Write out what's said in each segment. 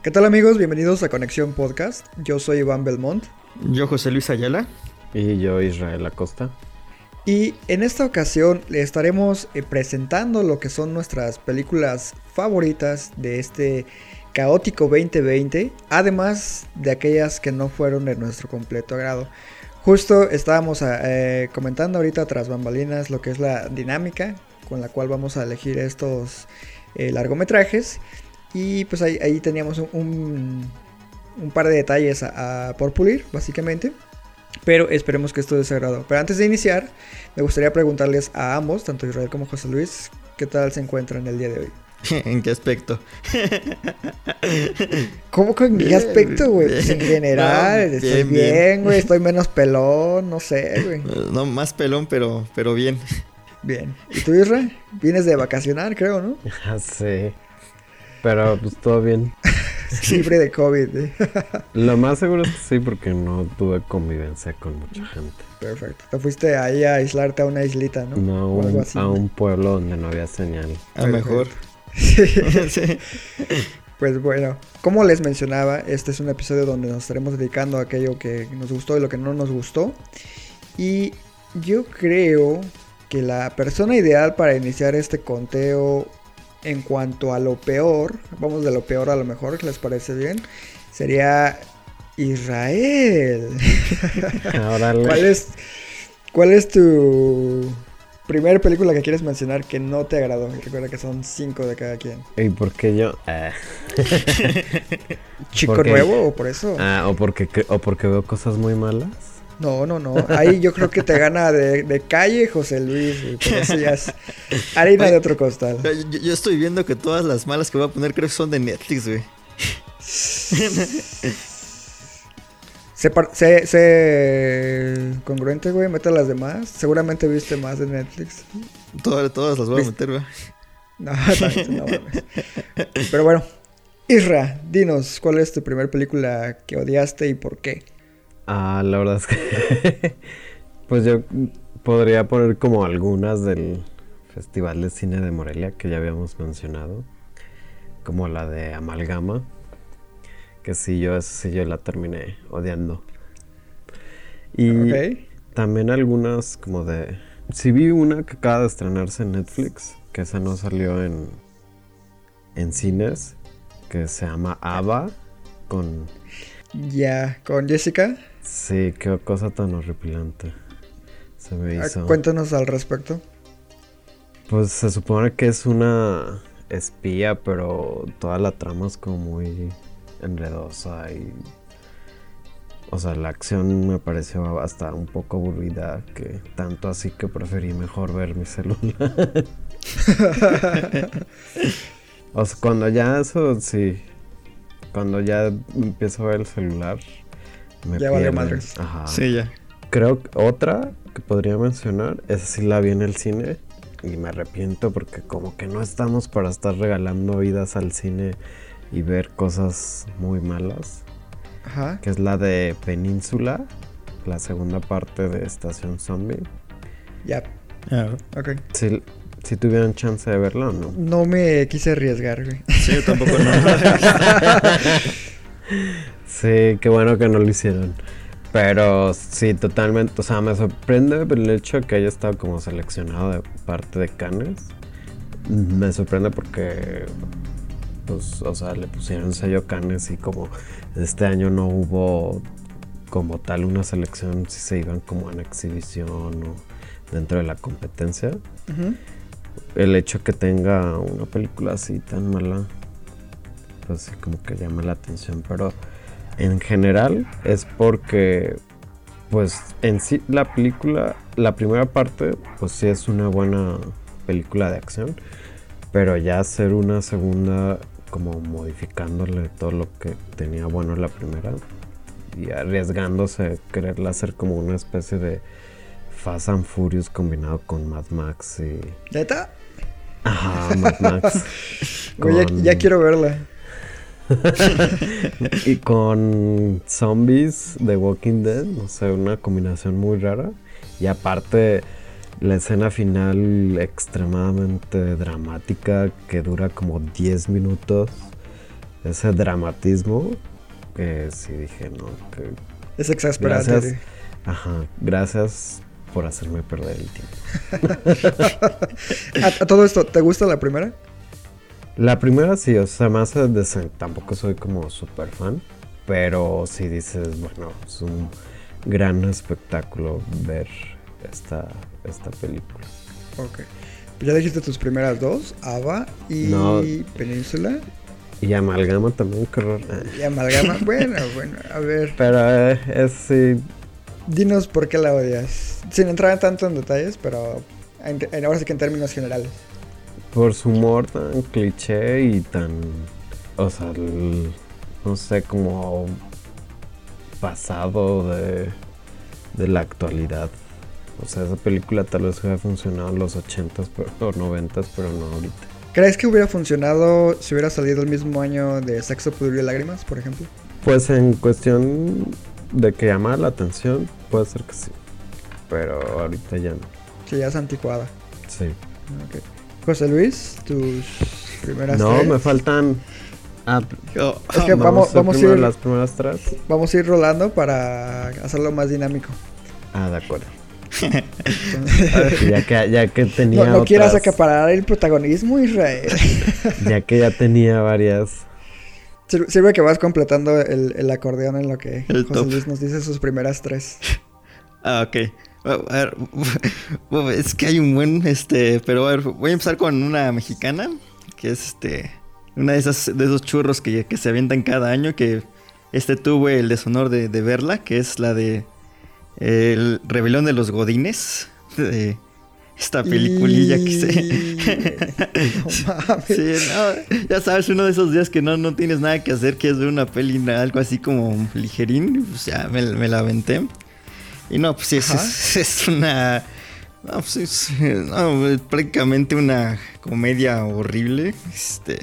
¿Qué tal amigos? Bienvenidos a Conexión Podcast. Yo soy Iván Belmont. Yo José Luis Ayala. Y yo Israel Acosta. Y en esta ocasión le estaremos eh, presentando lo que son nuestras películas favoritas de este caótico 2020, además de aquellas que no fueron de nuestro completo agrado. Justo estábamos eh, comentando ahorita tras bambalinas lo que es la dinámica con la cual vamos a elegir estos eh, largometrajes. Y pues ahí, ahí teníamos un, un, par de detalles a, a, por pulir, básicamente. Pero esperemos que esto les agrado. Pero antes de iniciar, me gustaría preguntarles a ambos, tanto Israel como José Luis, ¿qué tal se encuentran el día de hoy? ¿En qué aspecto? ¿Cómo que en qué aspecto, güey? Pues en general, no, bien, estoy bien, güey, estoy menos pelón, no sé, güey. No, más pelón, pero, pero bien. Bien. ¿Y tú, Israel? Vienes de vacacionar, creo, ¿no? sí. Pero pues todo bien. Libre de COVID. ¿eh? Lo más seguro es que sí, porque no tuve convivencia con mucha gente. Perfecto. Te fuiste ahí a aislarte a una islita, ¿no? No, un, así, a un pueblo donde no había señal. A lo mejor. Sí. sí. Pues bueno, como les mencionaba, este es un episodio donde nos estaremos dedicando a aquello que nos gustó y lo que no nos gustó. Y yo creo que la persona ideal para iniciar este conteo en cuanto a lo peor, vamos de lo peor a lo mejor, que les parece bien, sería Israel. ¿Cuál es, ¿Cuál es tu primera película que quieres mencionar que no te agradó? Recuerda que son cinco de cada quien. ¿Y por qué yo? Ah. ¿Chico nuevo o por eso? Ah, o porque, o porque veo cosas muy malas. No, no, no. Ahí yo creo que te gana de, de calle José Luis. Por eso ya es harina de otro costal. Yo, yo, estoy viendo que todas las malas que voy a poner creo que son de Netflix, güey. Se, se, se, congruente, güey, mete las demás. Seguramente viste más de Netflix. Todas, todas las voy a meter, güey. No, no, no, Pero bueno, Isra, dinos, ¿cuál es tu primera película que odiaste y por qué? Ah, la verdad es que. pues yo podría poner como algunas del Festival de Cine de Morelia que ya habíamos mencionado. Como la de Amalgama. Que sí, yo, sí, yo la terminé odiando. Y okay. también algunas como de. Sí, vi una que acaba de estrenarse en Netflix. Que esa no salió en. En cines. Que se llama Ava. Con. Ya, con Jessica. Sí, qué cosa tan horripilante. Se me hizo. Cuéntanos al respecto. Pues se supone que es una espía, pero toda la trama es como muy enredosa y. O sea, la acción me pareció hasta un poco aburrida, que tanto así que preferí mejor ver mi celular. o sea, cuando ya eso, sí. Cuando ya empiezo a ver el celular, me ya valió madres. Ajá. Sí, ya. Creo que otra que podría mencionar, esa sí la vi en el cine y me arrepiento porque como que no estamos para estar regalando vidas al cine y ver cosas muy malas. Ajá. Que es la de Península, la segunda parte de Estación Zombie. Ya. Yeah. Ok. Si, si tuvieran chance de verla o no. No me quise arriesgar, güey. Sí, yo tampoco no. Sí, qué bueno que no lo hicieron. Pero sí, totalmente. O sea, me sorprende el hecho de que haya estado como seleccionado de parte de Cannes. Me sorprende porque, pues, o sea, le pusieron sello Cannes y como este año no hubo como tal una selección, si se iban como en exhibición o dentro de la competencia. Uh -huh. El hecho que tenga una película así tan mala, pues sí, como que llama la atención. Pero en general es porque pues en sí la película, la primera parte pues sí es una buena película de acción, pero ya hacer una segunda como modificándole todo lo que tenía bueno la primera y arriesgándose a quererla hacer como una especie de Fast and Furious combinado con Mad Max y... ¿Neta? Ajá, Mad Max. Ya- con- ya, quiero verla. y con zombies de Walking Dead, no sé, una combinación muy rara. Y aparte, la escena final extremadamente dramática que dura como 10 minutos. Ese dramatismo, que sí dije, no, que Es exasperante. Gracias. Ajá, gracias por hacerme perder el tiempo. ¿A, a todo esto, ¿te gusta la primera? La primera sí, o sea, más decente. Tampoco soy como super fan. Pero sí dices, bueno, es un gran espectáculo ver esta, esta película. Ok. Ya dijiste tus primeras dos, Ava y No. Península. Y Amalgama también, qué Y Amalgama. bueno, bueno, a ver. Pero eh, es sí, Dinos por qué la odias. Sin entrar tanto en detalles, pero en- en- ahora sí que en términos generales. Por su humor tan cliché y tan. O sea, el- no sé, como pasado de, de la actualidad. O sea, esa película tal vez hubiera funcionado en los 80s pero, o 90s, pero no ahorita. ¿Crees que hubiera funcionado si hubiera salido el mismo año de Sexo, Pudor y Lágrimas, por ejemplo? Pues en cuestión de que llamara la atención, puede ser que sí. Pero ahorita ya no. Que ya es anticuada. Sí. Ok. José Luis, tus primeras No, tres. me faltan. Ah, Es que vamos, vamos a ir, las primeras tres. vamos a ir rolando para hacerlo más dinámico. Ah, de acuerdo. ya que, ya que tenía. No, no quieras otras- acaparar el protagonismo, Israel. Ya que ya tenía varias. Sir- Sirve que vas completando el, el acordeón en lo que El José top. Luis nos dice sus primeras tres. Ah, ok. A ver, es que hay un buen, este, pero a ver, voy a empezar con una mexicana, que es este, una de esas, de esos churros que, que se avientan cada año, que este tuve el deshonor de, de verla, que es la de El Rebelión de los Godines, de esta peliculilla que se... No mames. Sí, no, ya sabes, uno de esos días que no, no tienes nada que hacer, que es ver una peli, algo así como ligerín, pues ya me, me la aventé. Y no, pues sí, es, es, es una... No, pues es, no, es prácticamente una comedia horrible. Este,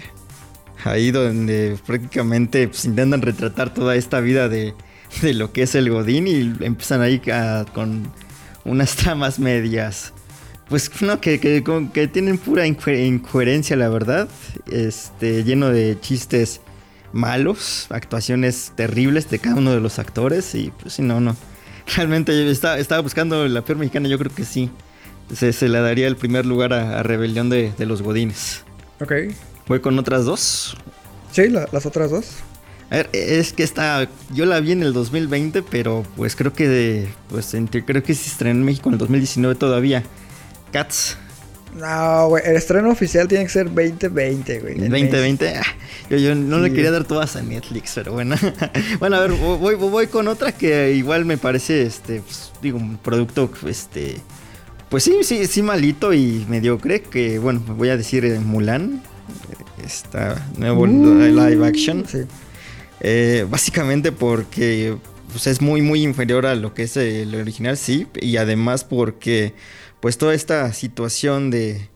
ahí donde prácticamente pues, intentan retratar toda esta vida de, de lo que es el Godín y empiezan ahí a- con unas tramas medias. Pues no, que, que, que tienen pura inco- incoherencia, la verdad. Este, lleno de chistes malos, actuaciones terribles de cada uno de los actores. Y pues sí, no, no. Realmente estaba, estaba buscando la peor mexicana, yo creo que sí. Se, se la daría el primer lugar a, a Rebelión de, de los Godines. Ok. Voy con otras dos. Sí, la- las otras dos. A ver, es que esta, yo la vi en el 2020, pero pues creo que, pues entre- creo que se estrenó en México en el 2019 todavía. Cats, No, güey. El estreno oficial tiene que ser 2020, güey. el en 2020. ah, Yo, yo no le quería dar todas a Netflix, pero bueno. bueno, a ver, voy, voy, con otra que igual me parece, este, pues, digo, un producto, este, pues sí, sí, sí malito y mediocre, que bueno, voy a decir eh, Mulan, eh, esta nuevo live action. Sí. Eh, básicamente porque pues, es muy muy inferior a lo que es el original, sí. Y además porque pues toda esta situación de,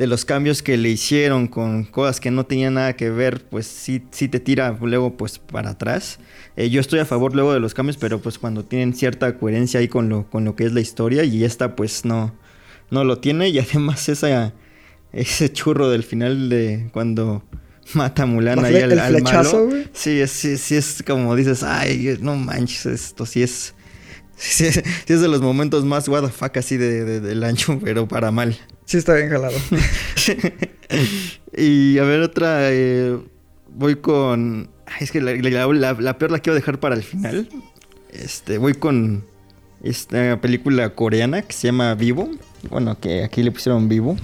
de los cambios que le hicieron con cosas que no tenían nada que ver, pues sí, sí te tira luego pues para atrás. Eh, yo estoy a favor luego de los cambios, pero pues cuando tienen cierta coherencia ahí con lo, con lo que es la historia y esta pues no, no lo tiene. Y además esa, ese churro del final de cuando mata a Mulan La ahí al, al flechazo, malo. Sí, sí, sí es como dices, ay, no manches, esto sí es... Sí, es- sí es de los momentos más what the fuck así de, de- del año, pero para mal. Sí, está bien jalado. y a ver, otra. eh, voy con. ay, Es que la, la- la- la peor la quiero dejar para el final. Este, voy con esta película coreana que se llama Vivo. Bueno, que aquí le pusieron Vivo.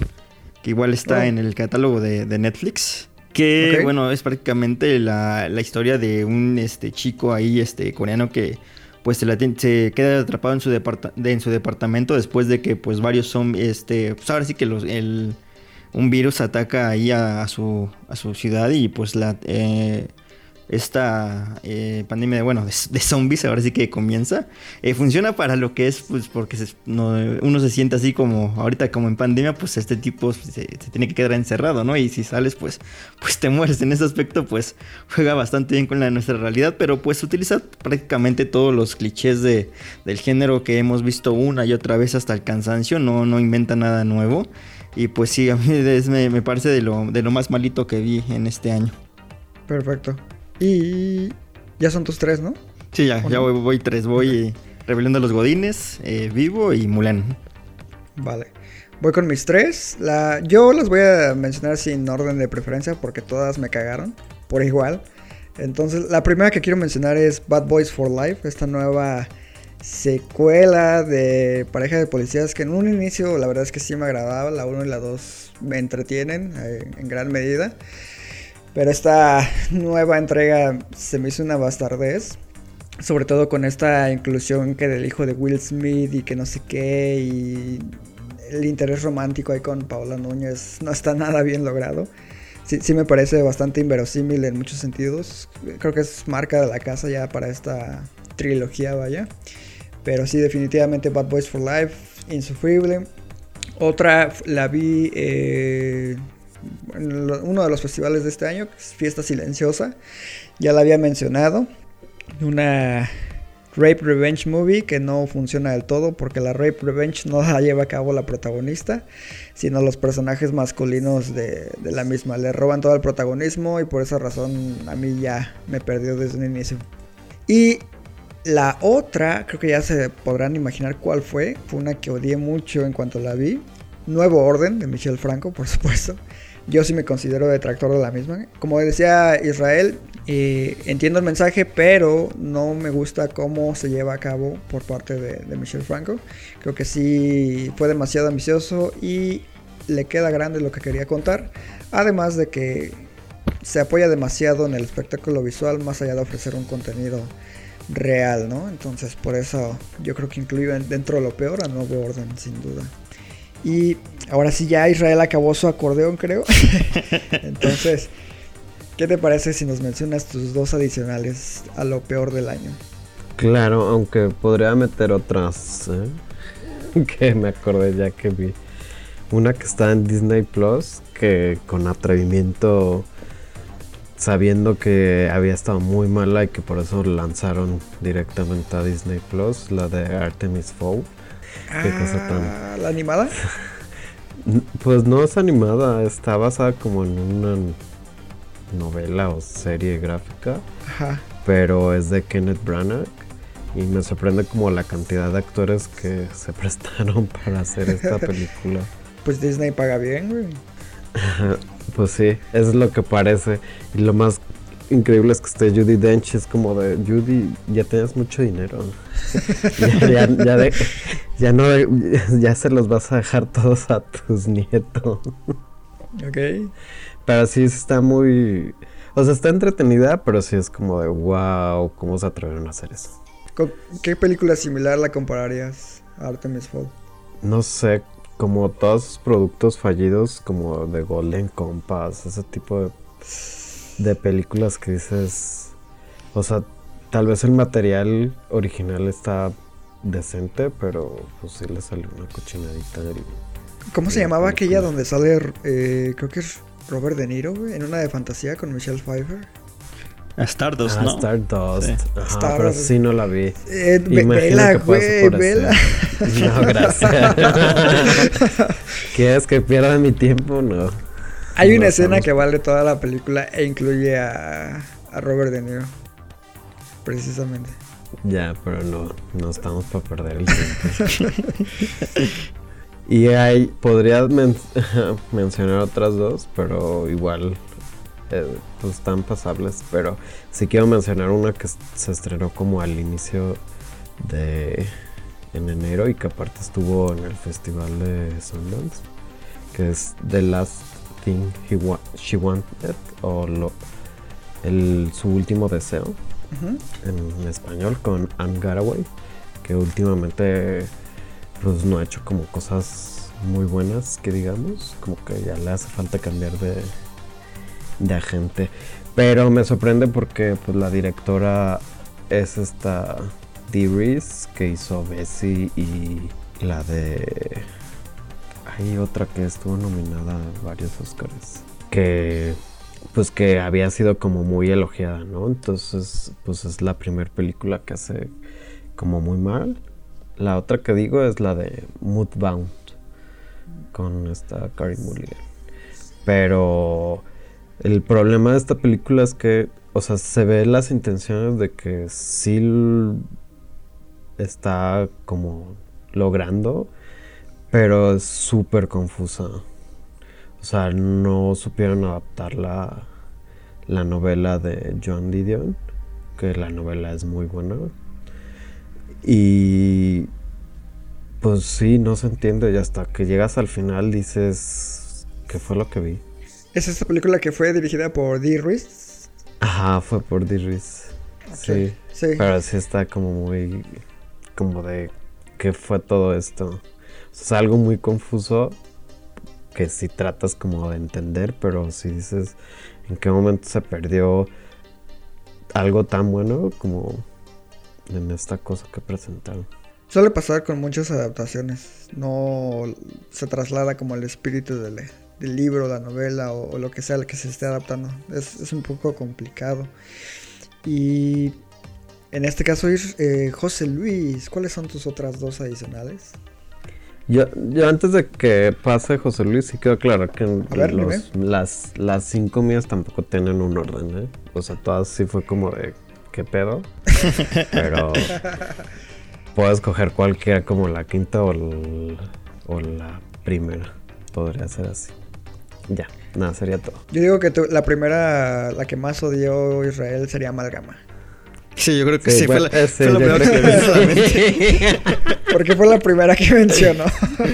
Que igual está Oh. en el catálogo de, de Netflix. Que, bueno, es prácticamente la, la historia de un este, chico ahí, este, coreano que pues se, se queda atrapado en su, departa- de- en su departamento después de que pues varios son, este, pues ahora sí que los, el, un virus ataca ahí a, a su, a su ciudad y pues la... eh, esta eh, pandemia de, bueno, de, de zombies, ahora sí que comienza, eh, funciona para lo que es, pues porque uno se siente así como, ahorita como en pandemia, pues este tipo se, tiene que quedar encerrado, ¿no? Y si sales, pues, pues te mueres. En ese aspecto, pues juega bastante bien con nuestra realidad, pero pues utiliza prácticamente todos los clichés de, del género que hemos visto una y otra vez hasta el cansancio, no, no inventa nada nuevo. Y pues sí, a mí me, me parece de lo, de lo más malito que vi en este año. Perfecto. Y ya son tus tres, ¿no? Sí, ya, ¿O ya no? voy, voy tres. Voy eh, Rebelión de los Godines, eh, Vivo y Mulan. Vale. Voy con mis tres. La... Yo las voy a mencionar sin orden de preferencia porque todas me cagaron por igual. Entonces, la primera que quiero mencionar es Bad Boys for Life, esta nueva secuela de pareja de policías que en un inicio la verdad es que sí me agradaba, la 1 y la 2 me entretienen eh, en gran medida. Pero esta nueva entrega se me hizo una bastardez. Sobre todo con esta inclusión que del hijo de Will Smith y que no sé qué. Y el interés romántico ahí con Paola Núñez no está nada bien logrado. Sí, sí me parece bastante inverosímil en muchos sentidos. Creo que es marca de la casa ya para esta trilogía, vaya. Pero sí, definitivamente Bad Boys for Life, insufrible. Otra la vi eh, uno de los festivales de este año, que es Fiesta Silenciosa. Ya la había mencionado. Una Rape Revenge Movie que no funciona del todo porque la Rape Revenge no la lleva a cabo la protagonista, sino los personajes masculinos de, de la misma. Le roban todo el protagonismo y por esa razón a mí ya me perdió desde un inicio. Y la otra, creo que ya se podrán imaginar cuál fue. Fue una que odié mucho en cuanto la vi. Nuevo Orden de Michel Franco, por supuesto. Yo sí me considero detractor de la misma. Como decía Israel, eh, entiendo el mensaje, pero no me gusta cómo se lleva a cabo por parte de, de Michel Franco. Creo que sí fue demasiado ambicioso y le queda grande lo que quería contar. Además de que se apoya demasiado en el espectáculo visual más allá de ofrecer un contenido real, ¿no? Entonces por eso yo creo que incluye dentro de lo peor a Nuevo Orden, sin duda. Y ahora sí ya Israel acabó su acordeón, creo. Entonces, ¿qué te parece si nos mencionas tus dos adicionales a lo peor del año? Claro, aunque podría meter otras ¿eh? que me acordé ya que vi. Una que está en Disney Plus, que con atrevimiento, sabiendo que había estado muy mala y que por eso lanzaron directamente a Disney Plus, la de Artemis Fowl. Qué cosa tan- Ah, ¿La animada? Pues no es animada, está basada como en una novela o serie gráfica, Ajá. pero es de Kenneth Branagh y me sorprende como la cantidad de actores que se prestaron para hacer esta película. Pues Disney paga bien, güey. Pues sí, es lo que parece. Y lo más increíble es que esté Judy Dench. Es como de Judy, ya tienes mucho dinero. ya, ya, ya de- ya no, ya se los vas a dejar todos a tus nietos. Ok. Pero sí está muy. O sea, está entretenida, pero sí es como de wow, ¿cómo se atrevieron a hacer eso? ¿Con qué película similar la compararías a Artemis Fowl? No sé, como todos sus productos fallidos, como de Golden Compass, ese tipo de, de películas que dices. O sea, tal vez el material original está decente, pero pues sí le salió una cochinadita. del- ¿Cómo se llamaba aquella donde sale, eh, creo que es Robert De Niro, güey, en una de fantasía con Michelle Pfeiffer? Stardust, Ah, ¿no? Stardust. Sí. Ajá, pero Stardust. sí no la vi. Eh, vela, güey, vela. No, gracias. ¿Quieres que pierda mi tiempo? No. Hay una escena que vale toda la película e incluye a, a Robert De Niro. Precisamente. Ya, pero no, no estamos para perder el tiempo. y hay, podría men- mencionar otras dos, pero igual eh, pues están pasables. Pero sí quiero mencionar una que se estrenó como al inicio de en enero y que aparte estuvo en el festival de Sundance, que es The Last Thing He Wa- She Wanted o lo, el, su último deseo en español con Anne Garaway, que últimamente pues no ha hecho como cosas muy buenas, que digamos, como que ya le hace falta cambiar de, de agente. Pero me sorprende porque pues la directora es esta Dee Reese, que hizo Bessie y la de hay otra que estuvo nominada a varios Oscars que pues que había sido como muy elogiada, ¿no? Entonces, pues es la primera película que hace como muy mal. La otra que digo es la de Moodbound con esta Carrie Mulligan. Pero el problema de esta película es que, o sea, se ve las intenciones de que sí está como logrando, pero es súper confusa. O sea, no supieron adaptar la, la novela de John Didion, que la novela es muy buena. Y pues sí, no se entiende y hasta que llegas al final dices, ¿qué fue lo que vi? ¿Es esta película que fue dirigida por Dee Reese? Ajá, fue por Dee Reese. Sí, sí. Pero sí está como muy... como de... ¿Qué fue todo esto? Es algo muy confuso que si tratas como de entender, pero si dices en qué momento se perdió algo tan bueno como en esta cosa que presentaron. Suele pasar con muchas adaptaciones, no se traslada como el espíritu del, del libro, la novela o, lo que sea que se esté adaptando. Es, es un poco complicado. Y en este caso, eh, José Luis, ¿cuáles son tus otras dos adicionales? Yo, yo antes de que pase José Luis, sí quedó claro que las, las cinco mías tampoco tienen un orden, ¿eh? O sea, todas sí fue como de, ¿qué pedo? Pero puedo escoger cualquiera como la quinta o, o la primera. Podría ser así. Ya, nada, sería todo. Yo digo que la primera, la que más odió Israel sería Amalgama. Sí, yo creo que sí, fue, la, primera que Porque fue la primera que mencionó.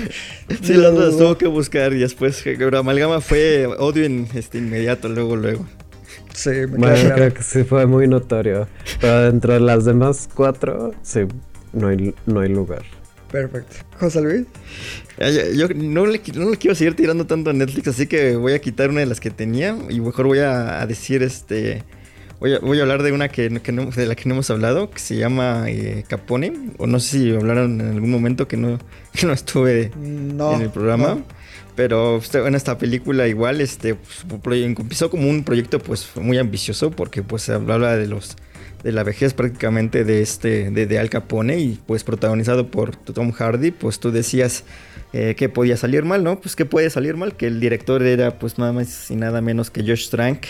sí, las dos tuvo que buscar y después, pero Amalgama fue odio en, este, inmediato, luego, luego. Sí, me bueno, creo que sí fue muy notorio. Pero dentro de las demás cuatro, sí, no hay, no hay lugar. Perfecto. José Luis. Yo, no, le, no, le, quiero seguir tirando tanto a Netflix, así que voy a quitar una de las que tenía y mejor voy a decir este Voy a, hablar de una que, de la que no hemos hablado, que se llama eh, Capone. O no sé si hablaron en algún momento que no, no estuve en el programa. Pero pues, en esta película igual este, pues, empezó como un proyecto pues muy ambicioso porque pues se hablaba de los de la vejez prácticamente de este de, Al Capone y pues protagonizado por Tom Hardy pues tú decías eh, que podía salir mal no pues que puede salir mal que el director era pues nada más y nada menos que Josh Trank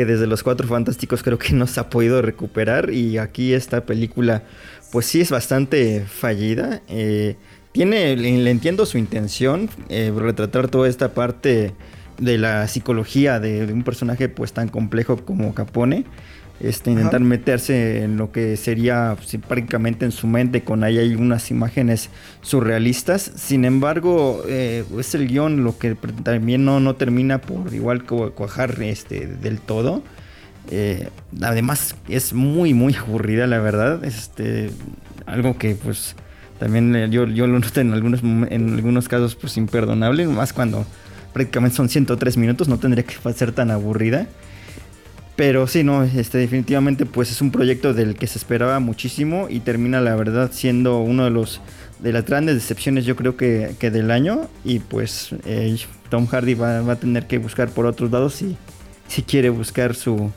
que desde los Cuatro Fantásticos creo que no se ha podido recuperar y aquí esta película pues sí es bastante fallida. Eh, tiene, le, entiendo su intención, eh, retratar toda esta parte de la psicología de, de, un personaje pues tan complejo como Capone este, intentar meterse en lo que sería prácticamente en su mente con ahí hay unas imágenes surrealistas. Sin embargo, eh, es el guion lo que también no, no termina por igual cuajar este, del todo. Eh, además es muy muy aburrida la verdad. Este, algo que pues también eh, yo, yo lo noto en algunos, en algunos casos pues imperdonable. Más cuando prácticamente son 103 minutos no tendría que ser tan aburrida. Pero sí, no, este, definitivamente pues es un proyecto del que se esperaba muchísimo y termina la verdad siendo uno de los de las grandes decepciones yo creo que, del año y pues eh, Tom Hardy va, a tener que buscar por otros lados si, si quiere buscar su,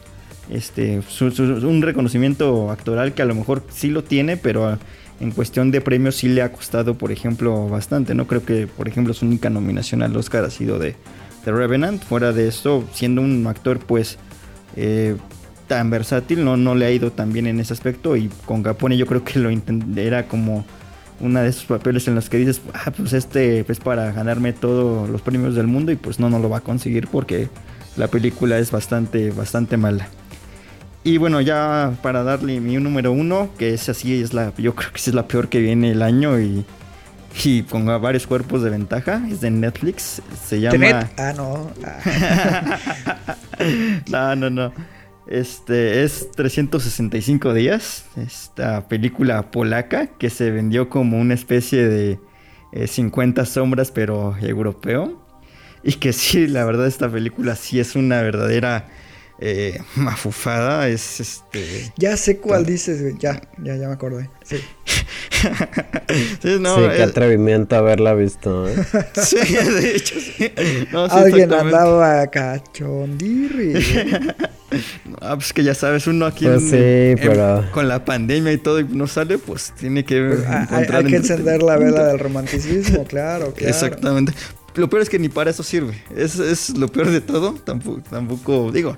este, un reconocimiento actoral que a lo mejor sí lo tiene, pero en cuestión de premios sí le ha costado, por ejemplo, bastante. No creo que, por ejemplo, su única nominación al Oscar ha sido de The Revenant. Fuera de esto, siendo un actor pues eh, tan versátil, no, no le ha ido tan bien en ese aspecto y con Capone yo creo que lo era como una de esos papeles en los que dices, ah, pues este es para ganarme todos los premios del mundo y pues no, no lo va a conseguir porque la película es bastante, bastante mala. Y bueno, ya para darle mi número uno, que es así, es la, yo creo que es la peor que viene el año y, y con varios cuerpos de ventaja, es de Netflix, se llama... Ah, no. no, no, no. Este es 365 días. Esta película polaca que se vendió como una especie de eh, 50 sombras, pero europeo. Y que sí, la verdad, esta película sí es una verdadera eh, mafufada. Es este. Ya sé cuál dices, güey. Ya, ya, ya me acordé. Sí. sí, no, sí, qué eh, atrevimiento haberla visto. ¿eh? sí, de hecho, sí. No, sí, Alguien exactamente. andaba cachondirri. Ah, pues que ya sabes, uno aquí Pues en- sí, en- pero- con la pandemia y todo y no sale, pues tiene que Pues, hay, encontrar hay que en- encender la vela del romanticismo, claro, claro. Exactamente. Lo peor es que ni para eso sirve. Es, es lo peor de todo. Tampoco, tampoco digo,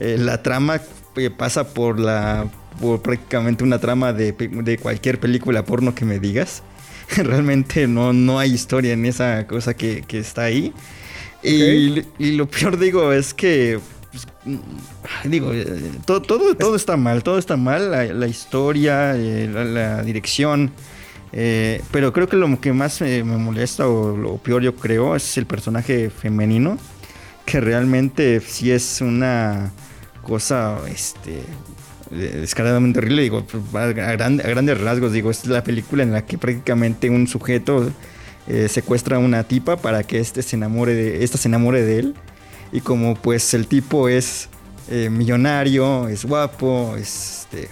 eh, la trama eh, pasa por la por prácticamente una trama de, de cualquier película porno que me digas. Realmente no, no hay historia en esa cosa que, que está ahí. Y, y lo peor digo es que pues, mm, digo, eh, todo, todo, todo está mal, todo está mal, la, la historia, la, la dirección, eh, pero creo que lo que más eh, me molesta o lo peor yo creo es el personaje femenino, que realmente sí es una cosa, este, eh, descaradamente horrible, digo, a, gran- a grandes rasgos, digo, es la película en la que prácticamente un sujeto eh, secuestra a una tipa para que este se enamore de, esta se enamore de él. Y como pues el tipo es eh, millonario, es guapo, es, este,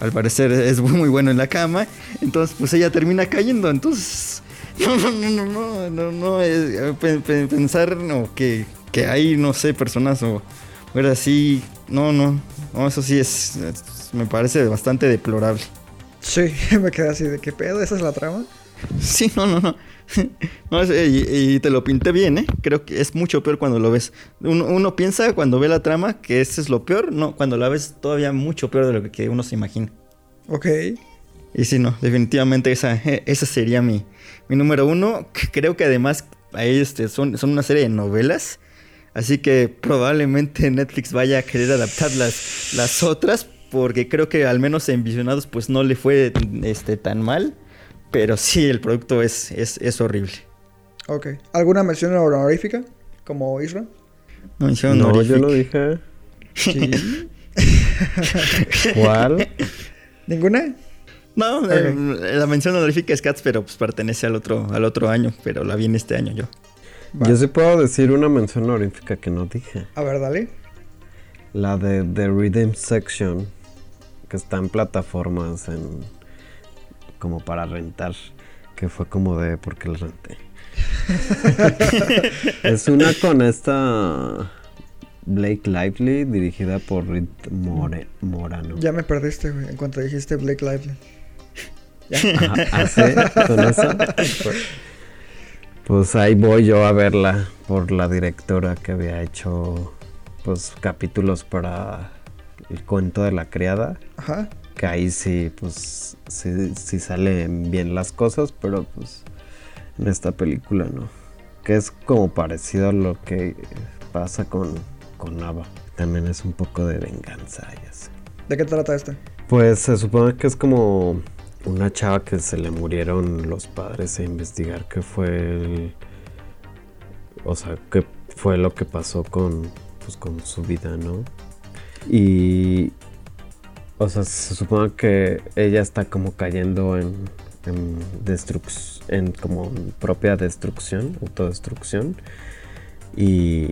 al parecer es muy bueno en la cama, entonces pues ella termina cayendo. Entonces, no, no, no, no, no, no, no, eh, pe- pe- pensar no, que, que hay, no sé, personas o mujeres así, no, no, no, eso sí es, es- me parece bastante deplorable. Sí, me quedé así de qué pedo, esa es la trama. Sí, no, no, no. No, es- y, y te lo pinté bien, ¿eh? Creo que es mucho peor cuando lo ves. Uno, uno piensa cuando ve la trama que ese es lo peor. No, cuando la ves todavía mucho peor de lo que, uno se imagina. Ok. Y sí, no, definitivamente esa, eh, esa sería mi, mi número uno. Creo que además ahí este, son, son una serie de novelas. Así que probablemente Netflix vaya a querer adaptar las, las otras. Porque creo que al menos en Visionados pues no le fue este, tan mal. Pero sí, el producto es, es, es horrible. Ok. ¿Alguna mención honorífica? Como Isra. No, mención No, yo honorífica. no dije. Sí. ¿Cuál? ¿Ninguna? No, eh, la mención honorífica es Cats, pero pues pertenece al otro, al otro año. Pero la vi en este año yo. Va. Yo sí puedo decir una mención honorífica que no dije. A ver, dale. La de The Rhythm Section, que está en plataformas en como para rentar, que fue como de porque la renté. es una con esta Blake Lively dirigida por Rit More- Morano. Ya me perdiste, güey, en cuanto dijiste Blake Lively. Ya. Ajá, ¿ah? ¿Con esa? Pues, ahí voy yo a verla por la directora que había hecho pues capítulos para el cuento de la criada. Ajá. Que ahí sí, pues sí, sí salen bien las cosas, pero pues en esta película no. Que es como parecido a lo que pasa con, con Nava. También es un poco de venganza y así. ¿De qué trata este? Pues se supone que es como una chava que se le murieron los padres e investigar qué fue. O sea, qué fue lo que pasó con, pues, con su vida, ¿no? Y... O sea, se supone que ella está como cayendo en, en en como propia destrucción, autodestrucción. Y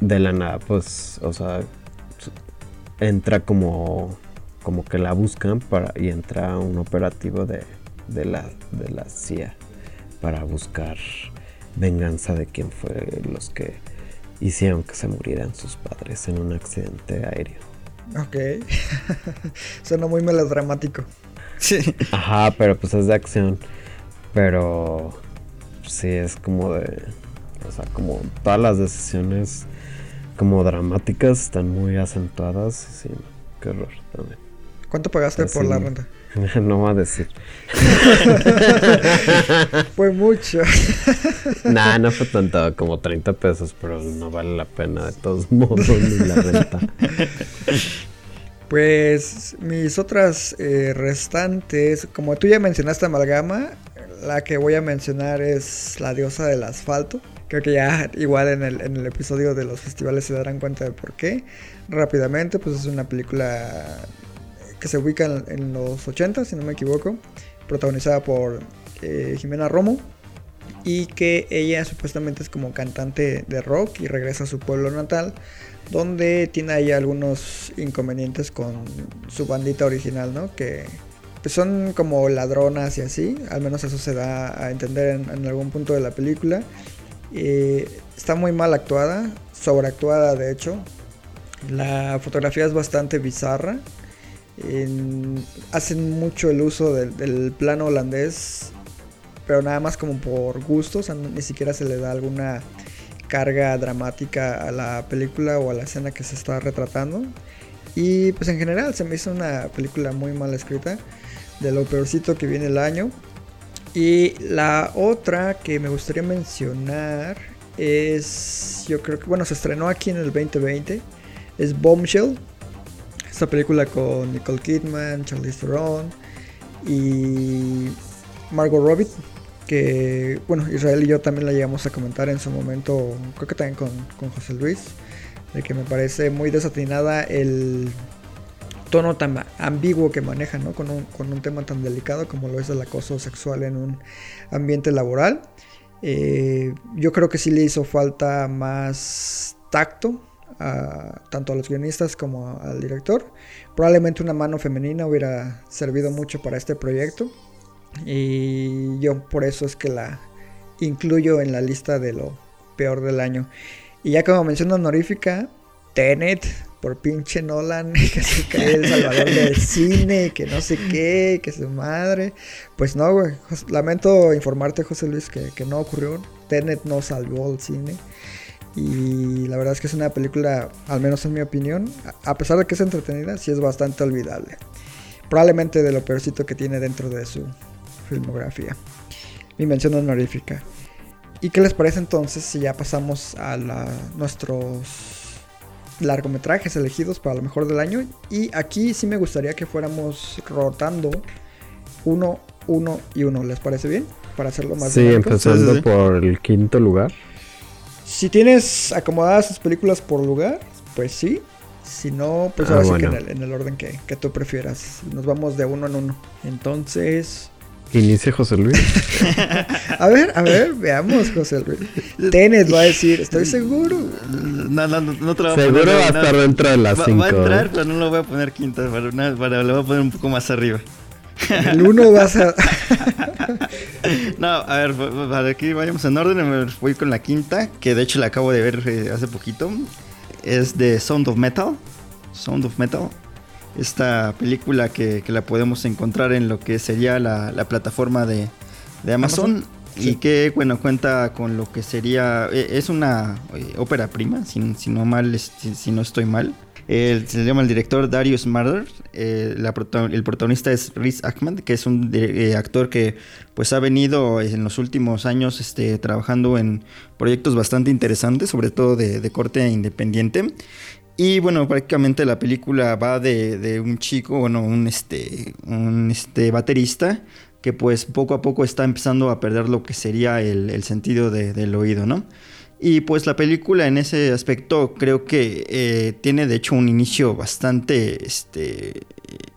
de la nada, pues, o sea, entra como como que la buscan para y entra un operativo de, de la de la CIA para buscar venganza de quien fue los que hicieron que se murieran sus padres en un accidente aéreo. Ok. Suena muy melodramático. Sí. Ajá, pero pues es de acción. Pero sí es como de. O sea, como todas las decisiones como dramáticas están muy acentuadas. Sí, qué horror también. ¿Cuánto pagaste por la renta? no voy a decir. Fue mucho. Nah, no fue tanto, como 30 pesos, pero no vale la pena de todos modos ni la renta. Pues mis otras eh, restantes, como tú ya mencionaste Amalgama, la que voy a mencionar es La diosa del asfalto. Creo que ya igual en el, en el episodio de los festivales se darán cuenta de por qué. Rápidamente, pues es una película que se ubica en, los 80, si no me equivoco, protagonizada por eh, Jimena Romo y que ella supuestamente es como cantante de rock y regresa a su pueblo natal donde tiene ahí algunos inconvenientes con su bandita original, ¿no? Que pues, son como ladronas y así, al menos eso se da a entender en, en algún punto de la película. Eh, está muy mal actuada, sobreactuada de hecho. La fotografía es bastante bizarra. En- hacen mucho el uso del, del plano holandés, pero nada más como por gusto, o sea, ni siquiera se le da alguna carga dramática a la película o a la escena que se está retratando. Y pues en general se me hizo una película muy mal escrita, de lo peorcito que viene el año. Y la otra que me gustaría mencionar es, yo creo que, bueno, se estrenó aquí en el 2020, es Bombshell. Esta película con Nicole Kidman, Charlize Theron y Margot Robbie, que, bueno, Israel y yo también la llegamos a comentar en su momento, creo que también con, con José Luis, de que me parece muy desatinada el tono tan ambiguo que maneja, ¿no? Con un, con un tema tan delicado como lo es el acoso sexual en un ambiente laboral. Eh, yo creo que sí le hizo falta más tacto a, tanto a los guionistas como al director. Probablemente una mano femenina hubiera servido mucho para este proyecto. Y yo por eso es que la incluyo en la lista de lo peor del año. Y ya como mención honorífica, Tenet, por pinche Nolan, que se cae el salvador del cine, que no sé qué, que su madre. Pues no, güey. Lamento informarte, José Luis, que, que no ocurrió. Tenet no salvó el cine. Y la verdad es que es una película, al menos en mi opinión, a pesar de que es entretenida, sí es bastante olvidable. Probablemente de lo peorcito que tiene dentro de su filmografía. Mi mención honorífica. ¿Y qué les parece entonces si ya pasamos a la- nuestros largometrajes elegidos para lo mejor del año? Y aquí sí me gustaría que fuéramos rotando uno, uno y uno. ¿Les parece bien? Para hacerlo más Sí, dinámico. empezando Sí, sí, sí. por el quinto lugar. Si tienes acomodadas tus películas por lugar, pues sí. Si no, pues Ah, ahora sí que en el, en el orden que, que tú prefieras. Nos vamos de uno en uno. Entonces, Inicia José Luis. a ver, a ver, veamos, José Luis. Tenet va a decir, estoy seguro. No, no, no, no te lo voy a Seguro poner, va a no. estar dentro de las Va- cinco. Va a entrar, ¿eh? pero no lo voy a poner quinta. Para, para- lo voy a poner un poco más arriba. El uno vas a. No, a ver, pa- pa- para que vayamos en orden, me voy con la quinta, que de hecho la acabo de ver eh, hace poquito. Es de Sound of Metal. Sound of Metal. Esta película que, que la podemos encontrar en lo que sería la, la plataforma de, de Amazon. Amazon, Y sí. que, bueno, cuenta con lo que sería... eh, Es una eh, ópera prima, si, si no mal, si no estoy mal. Se llama el director Darius Marder. eh, el protagonista es Riz Ahmed, que es un eh, actor que pues ha venido en los últimos años este, trabajando en proyectos bastante interesantes, sobre todo de, corte independiente. Y bueno, prácticamente la película va de, un chico, bueno, un este, un este baterista que pues poco a poco está empezando a perder lo que sería el, sentido de- del oído, ¿no? Y pues la película en ese aspecto creo que eh, tiene de hecho un inicio bastante este,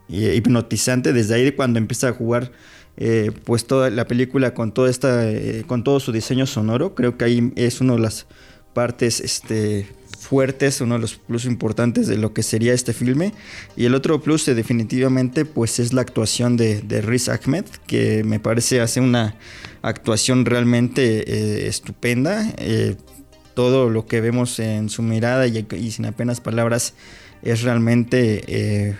eh, hipnotizante. Desde ahí cuando empieza a jugar eh, pues toda la película con toda esta con todo su diseño sonoro creo que ahí es una de las partes este fuertes uno de los plus importantes de lo que sería este filme. Y el otro plus definitivamente pues es la actuación de, de Riz Ahmed que me parece hace una actuación realmente estupenda todo lo que vemos en su mirada y, sin apenas palabras es realmente eh,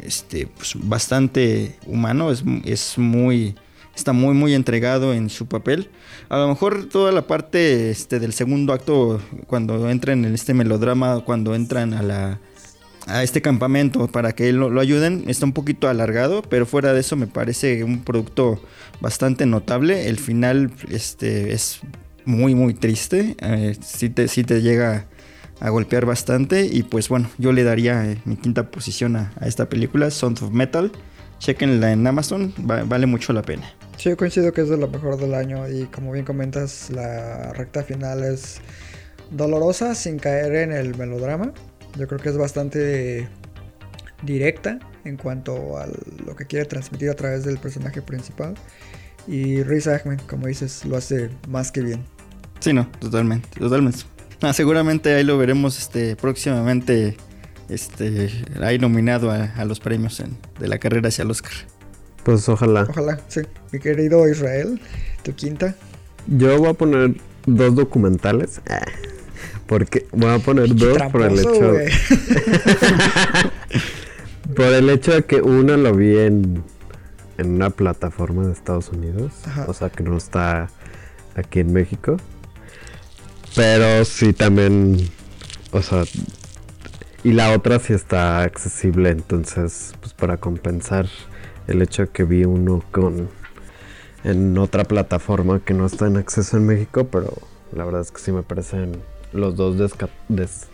este, pues, bastante humano, es, es muy, está muy muy entregado en su papel. A lo mejor toda la parte este, del segundo acto, cuando entran en este melodrama, cuando entran a la a este campamento para que lo, lo ayuden, está un poquito alargado, pero fuera de eso me parece un producto bastante notable. El final este, es muy muy triste, eh, sí, te, sí te llega a golpear bastante y pues bueno, yo le daría eh, mi quinta posición a, esta película, Sound of Metal. Chequenla en Amazon, va- vale mucho la pena. Sí, yo coincido que es de lo mejor del año y como bien comentas, la recta final es dolorosa sin caer en el melodrama. Yo creo que es bastante directa en cuanto a lo que quiere transmitir a través del personaje principal. Y Riz Ahmed, como dices, lo hace más que bien. Sí, no, totalmente, totalmente. Ah, seguramente ahí lo veremos este, próximamente este, ahí nominado a, a los premios en- de la carrera hacia el Oscar. Pues ojalá. Ojalá, sí. Mi querido Israel, tu quinta. Yo voy a poner dos documentales. Porque voy a poner dos por el hecho. por el hecho de que uno lo vi en, en una plataforma de Estados Unidos. Ajá. O sea que no está aquí en México. Pero sí también. O sea. Y la otra sí está accesible. Entonces, pues para compensar el hecho de que vi uno con. En otra plataforma que no está en acceso en México. Pero la verdad es que sí me parecen los dos des-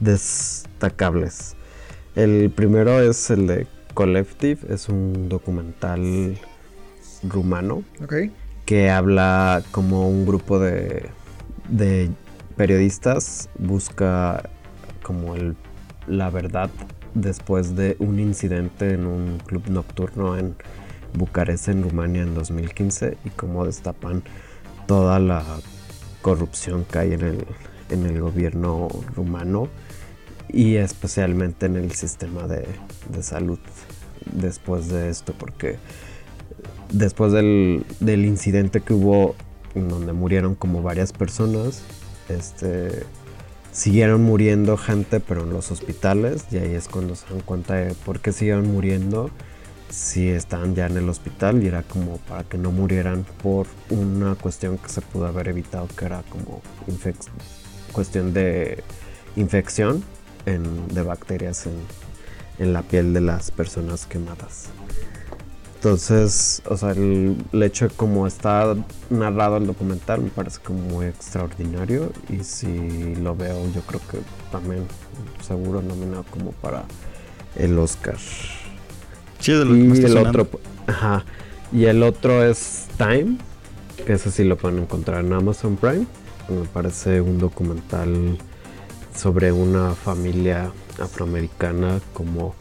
destacables. El primero es el de Collective, es un documental rumano Ok. que habla como un grupo de, de periodistas busca como el, la verdad después de un incidente en un club nocturno en Bucarest, en Rumania, en 2015 y cómo destapan toda la corrupción que hay en el, en el gobierno rumano y especialmente en el sistema de, de salud después de esto porque después del, del incidente que hubo donde murieron como varias personas este siguieron muriendo gente pero en los hospitales y ahí es cuando se dan cuenta de por qué siguieron muriendo si estaban ya en el hospital y era como para que no murieran por una cuestión que se pudo haber evitado que era como cuestión de infección en- de bacterias en, en la piel de las personas quemadas. Entonces, o sea, el, el hecho de cómo está narrado el documental me parece como muy extraordinario y si lo veo yo creo que también seguro nominado como para el Oscar. Sí, de lo que me Y está el sonando. otro, ajá, y el otro es Time, que ese sí lo pueden encontrar en Amazon Prime. Me parece un documental sobre una familia afroamericana como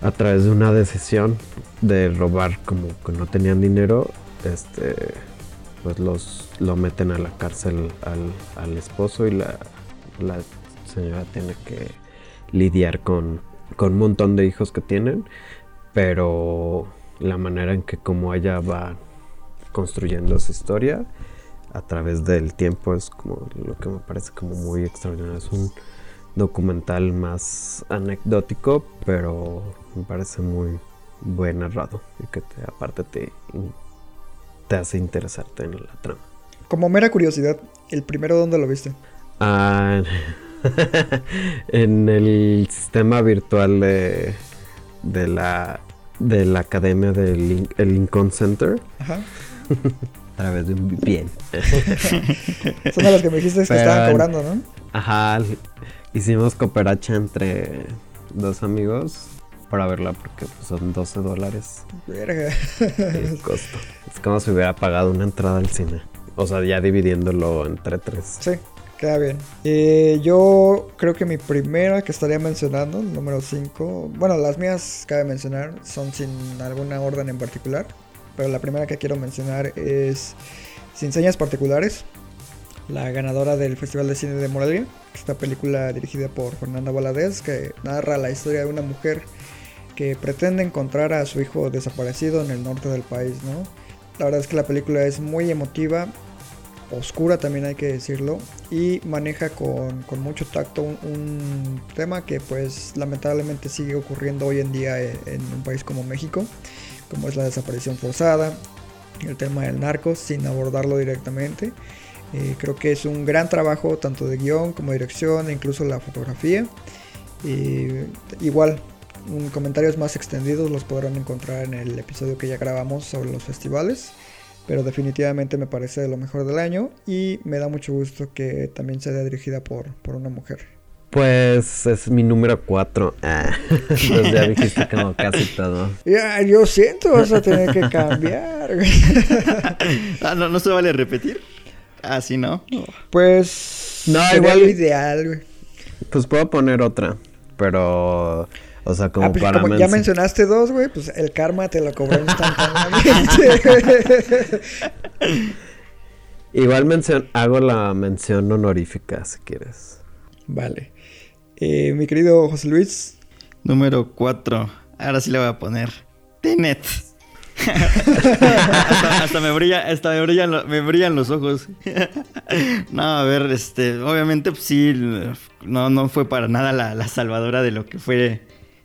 a través de una decisión de robar como que no tenían dinero, este pues los lo meten a la cárcel al, al esposo y la, la señora tiene que lidiar con, con un montón de hijos que tienen, pero la manera en que como ella va construyendo su historia a través del tiempo es como lo que me parece como muy extraordinario. Es un documental más anecdótico, pero me parece muy buen narrado y que te- aparte te, te hace interesarte en la trama. Como mera curiosidad, ¿el primero dónde lo viste? Ah, en el sistema virtual de, de la de la academia del Lin- el Lincoln Center Ajá. a través de un VPN. Son de los que me dijiste que estaban cobrando, ¿no? Ajá, hicimos cooperacha entre dos amigos para verla porque pues, son 12 dólares Verga. el costo. Es como si hubiera pagado una entrada al cine. O sea, ya dividiéndolo entre tres. Sí, queda bien. Eh, yo creo que mi primera que estaría mencionando, número 5, bueno, las mías cabe mencionar, son sin alguna orden en particular, pero la primera que quiero mencionar es Sin Señas Particulares, la ganadora del Festival de Cine de Morelia, esta película dirigida por Fernanda Valadez, que narra la historia de una mujer que pretende encontrar a su hijo desaparecido en el norte del país, ¿no? La verdad es que la película es muy emotiva, oscura también hay que decirlo, y maneja con, con mucho tacto un, tema que pues lamentablemente sigue ocurriendo hoy en día en, en un país como México, como es la desaparición forzada, el tema del narco, sin abordarlo directamente. Eh, creo que es un gran trabajo tanto de guion como dirección e incluso la fotografía. Eh, igual, comentarios más extendidos los podrán encontrar en el episodio que ya grabamos sobre los festivales. Pero definitivamente me parece de lo mejor del año y me da mucho gusto que también sea dirigida por, por una mujer. Pues es mi número 4. Entonces ya dijiste como casi todo. Ya, yo siento, vas a tener que cambiar. güey. Ah, no, no se vale repetir. Ah, sí, ¿no? Pues No, sería igual- lo ideal, güey. Pues puedo poner otra. Pero O sea, como Ah, pues para como ya menci- mencionaste dos, güey, pues el karma te lo cobró instantáneamente. Igual mención, hago la mención honorífica si quieres. vale. Eh, mi querido José Luis, Número 4. Ahora sí le voy a poner. Tenet. hasta, hasta me brilla, hasta me brillan, lo- me brillan los ojos. no, a ver, este, obviamente pues, sí, no, no fue para nada la, la salvadora de lo que fue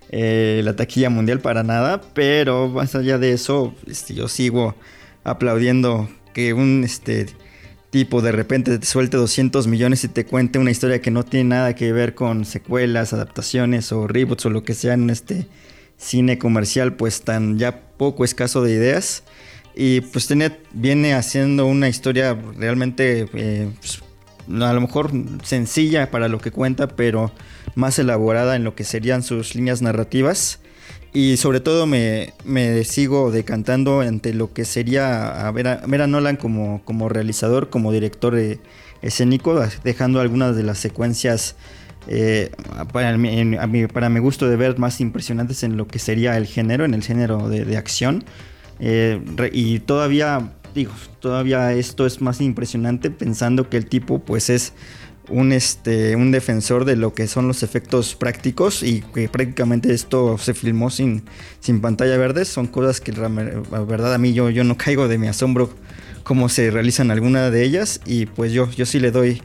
eh, la taquilla mundial para nada, pero más allá de eso, este, yo sigo aplaudiendo que un este tipo de repente te suelte 200 millones y te cuente una historia que no tiene nada que ver con secuelas, adaptaciones o reboots o lo que sea en este cine comercial pues tan ya poco escaso de ideas. Y pues viene haciendo una historia realmente eh, pues, a lo mejor sencilla para lo que cuenta pero más elaborada en lo que serían sus líneas narrativas y sobre todo me, me sigo decantando ante lo que sería a ver a, ver a Nolan como, como realizador, como director eh, escénico, dejando algunas de las secuencias eh, para, mi, para mi gusto de ver más impresionantes en lo que sería el género, en el género de, de acción. Eh, y todavía, digo, todavía esto es más impresionante pensando que el tipo pues es un, este, un defensor de lo que son los efectos prácticos y que prácticamente esto se filmó sin, sin pantalla verde. Son cosas que la, verdad a mí yo, yo no caigo de mi asombro cómo se realizan algunas de ellas y pues yo, yo sí le doy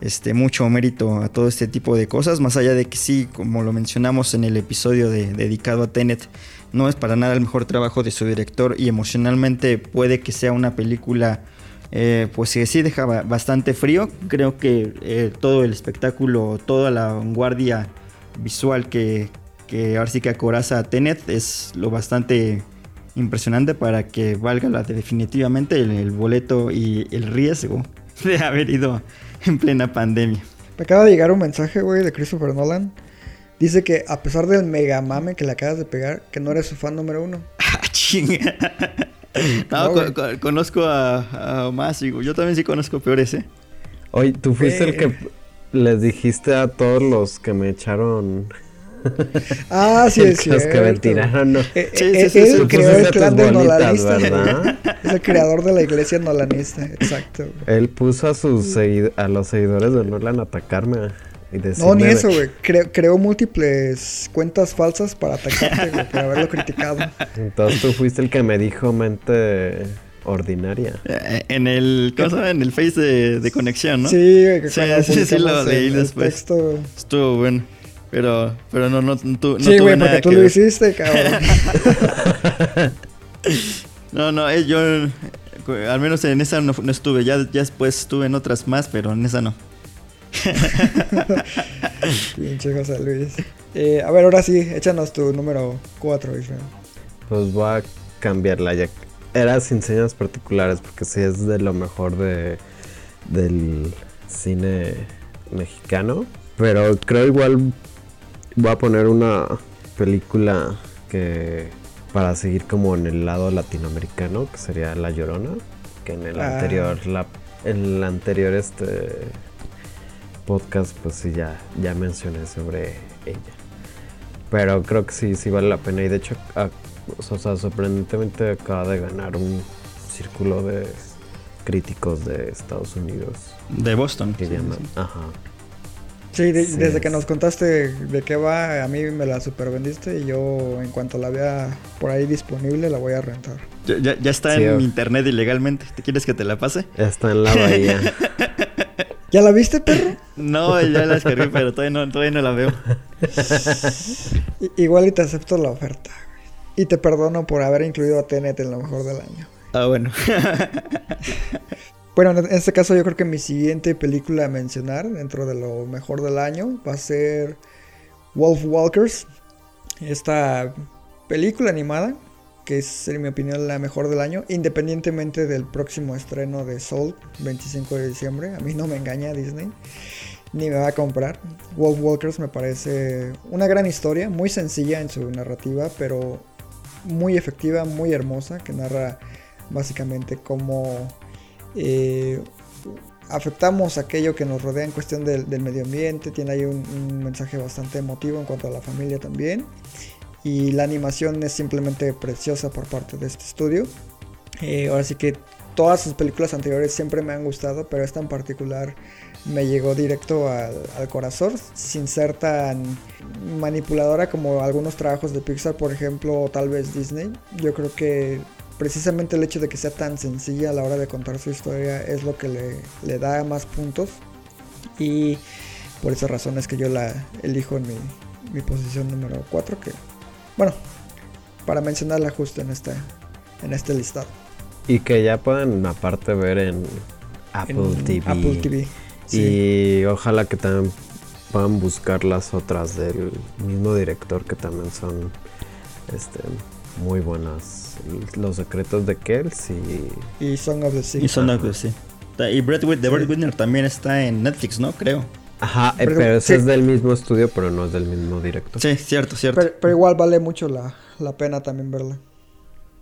este, mucho mérito a todo este tipo de cosas, más allá de que sí, como lo mencionamos en el episodio de- dedicado a Tenet, no es para nada el mejor trabajo de su director y emocionalmente puede que sea una película eh, pues que sí deja ba- bastante frío. Creo que eh, todo el espectáculo, toda la vanguardia visual que, que ahora sí que acoraza a Tenet es lo bastante impresionante para que valga la, definitivamente el, el boleto y el riesgo de haber ido en plena pandemia. me acaba de llegar un mensaje, güey, de Christopher Nolan. Dice que a pesar del mega mame que le acabas de pegar, que no eres su fan número uno. Ah, chinga. No, conozco a, a más, digo, yo también sí conozco peores, ¿eh? Oye, tú fuiste el Eh. que les dijiste a todos los que me echaron. Ah, sí, es los que me tiraron. ¿no? Eh, Sí, eh, sí, sí, él sí. Tú creó pusiste el clan de nolanista. ¿verdad? Es el creador de la iglesia nolanista, exacto. güey. Él puso a sus segui- a los seguidores de Nolan a atacarme y No, ni eso, güey. Cre- creó múltiples cuentas falsas para atacarte, güey, por haberlo criticado. Entonces tú fuiste el que me dijo mente ordinaria. Eh, En el, ¿cómo se llama? En el face de, de conexión, ¿no? Sí, güey, que Sí, cuando sí, sí, lo leí después. texto- Estuvo bueno. Pero, pero no, no, no, tu- no sí, tuve güey, nada porque tú que lo ver. hiciste, cabrón. No, no, eh, yo al menos en esa no, no estuve. Ya, ya después estuve en otras más, pero en esa no. Pinche José Luis. Eh, a ver, ahora sí, échanos tu número 4, Israel. Pues voy a cambiarla ya. Era sin señas particulares porque sí es de lo mejor de del cine mexicano. Pero creo igual voy a poner una película que para seguir como en el lado latinoamericano, que sería La Llorona, que en el Ah. anterior la en el anterior este podcast pues sí ya ya mencioné sobre ella. Pero creo que sí, sí vale la pena. Y de hecho, a- o sea, sorprendentemente acaba de ganar un círculo de críticos de Estados Unidos. De Boston. Que sí, llama. sí. Ajá. Sí, de- Sí, desde es. que nos contaste de qué va, a mí me la supervendiste y yo en cuanto la vea por ahí disponible la voy a rentar. Ya, ya- ya está Sí, en o- internet ilegalmente. ¿Te quieres que te la pase? Está en la bahía. ¿Ya la viste, perro? No, ya la descargué, pero todavía no, todavía no la veo. Igual y te acepto la oferta. Y te perdono por haber incluido a Tenet en lo mejor del año. Ah, bueno. Bueno, en este caso yo creo que mi siguiente película a mencionar dentro de lo mejor del año va a ser Wolf Walkers. Esta película animada, que es en mi opinión la mejor del año, independientemente del próximo estreno de Soul, 25 de diciembre. A mí no me engaña Disney, ni me va a comprar. Wolf Walkers me parece una gran historia, muy sencilla en su narrativa, pero muy efectiva, muy hermosa, que narra básicamente cómo eh, afectamos aquello que nos rodea en cuestión del, medio ambiente. Tiene ahí un mensaje bastante emotivo en cuanto a la familia también. Y la animación es simplemente preciosa por parte de este estudio. Eh, ahora sí que todas sus películas anteriores siempre me han gustado, pero esta en particular me llegó directo al, al corazón, sin ser tan manipuladora como algunos trabajos de Pixar, por ejemplo, o tal vez Disney. Yo creo que precisamente el hecho de que sea tan sencilla a la hora de contar su historia es lo que le, le da más puntos. Y por esa razón es que yo la elijo en mi, mi posición número 4, que bueno, para mencionarla justo en esta en este listado. Y que ya pueden aparte ver en Apple En TV. Apple TV. Y ojalá que también puedan buscar las otras del mismo director que también son este muy buenas. Los secretos de Kells y Y Song of the Sea. Y son algo así. Y Brad Whit- The Breadwinner también está en Netflix, ¿no? Creo. Ajá, eh, Pero- pero, ese sí. es del mismo estudio, pero no es del mismo director. Sí, cierto, cierto. Pero, pero igual vale mucho la, la pena también verla.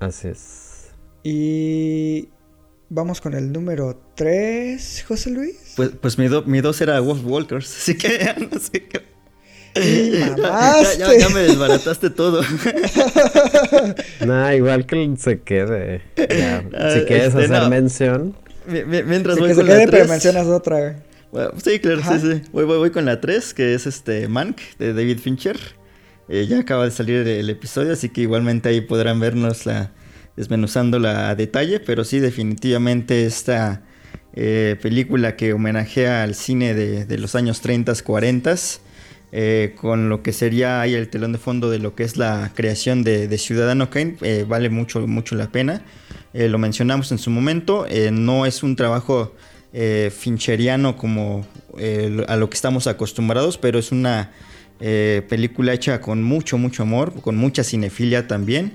Así es. Y vamos con el número 3, José Luis. Pues, pues mi, do- mi dos era Wolf Walkers, así que ya no sé qué. Y Ya, ya- ya me desbarataste todo. Nah, igual que se quede. Ya, Ah, si quieres este, hacer no. mención, mi- Mientras Sí, voy que se con la quede, pero 3. mencionas otra. Bueno, sí, claro, Ajá. sí, sí. Voy, voy, voy con la 3, que es este Mank, de David Fincher. Eh, ya acaba de salir el episodio, así que igualmente ahí podrán vernos la, desmenuzándola a detalle, pero sí, definitivamente esta eh, película que homenajea al cine de, de los años 30, 40, eh, con lo que sería ahí el telón de fondo de lo que es la creación de, de Ciudadano Kane, vale mucho, mucho la pena. Lo mencionamos en su momento, no es un trabajo eh, fincheriano como eh, a lo que estamos acostumbrados, pero es una eh, película hecha con mucho, mucho amor, con mucha cinefilia también,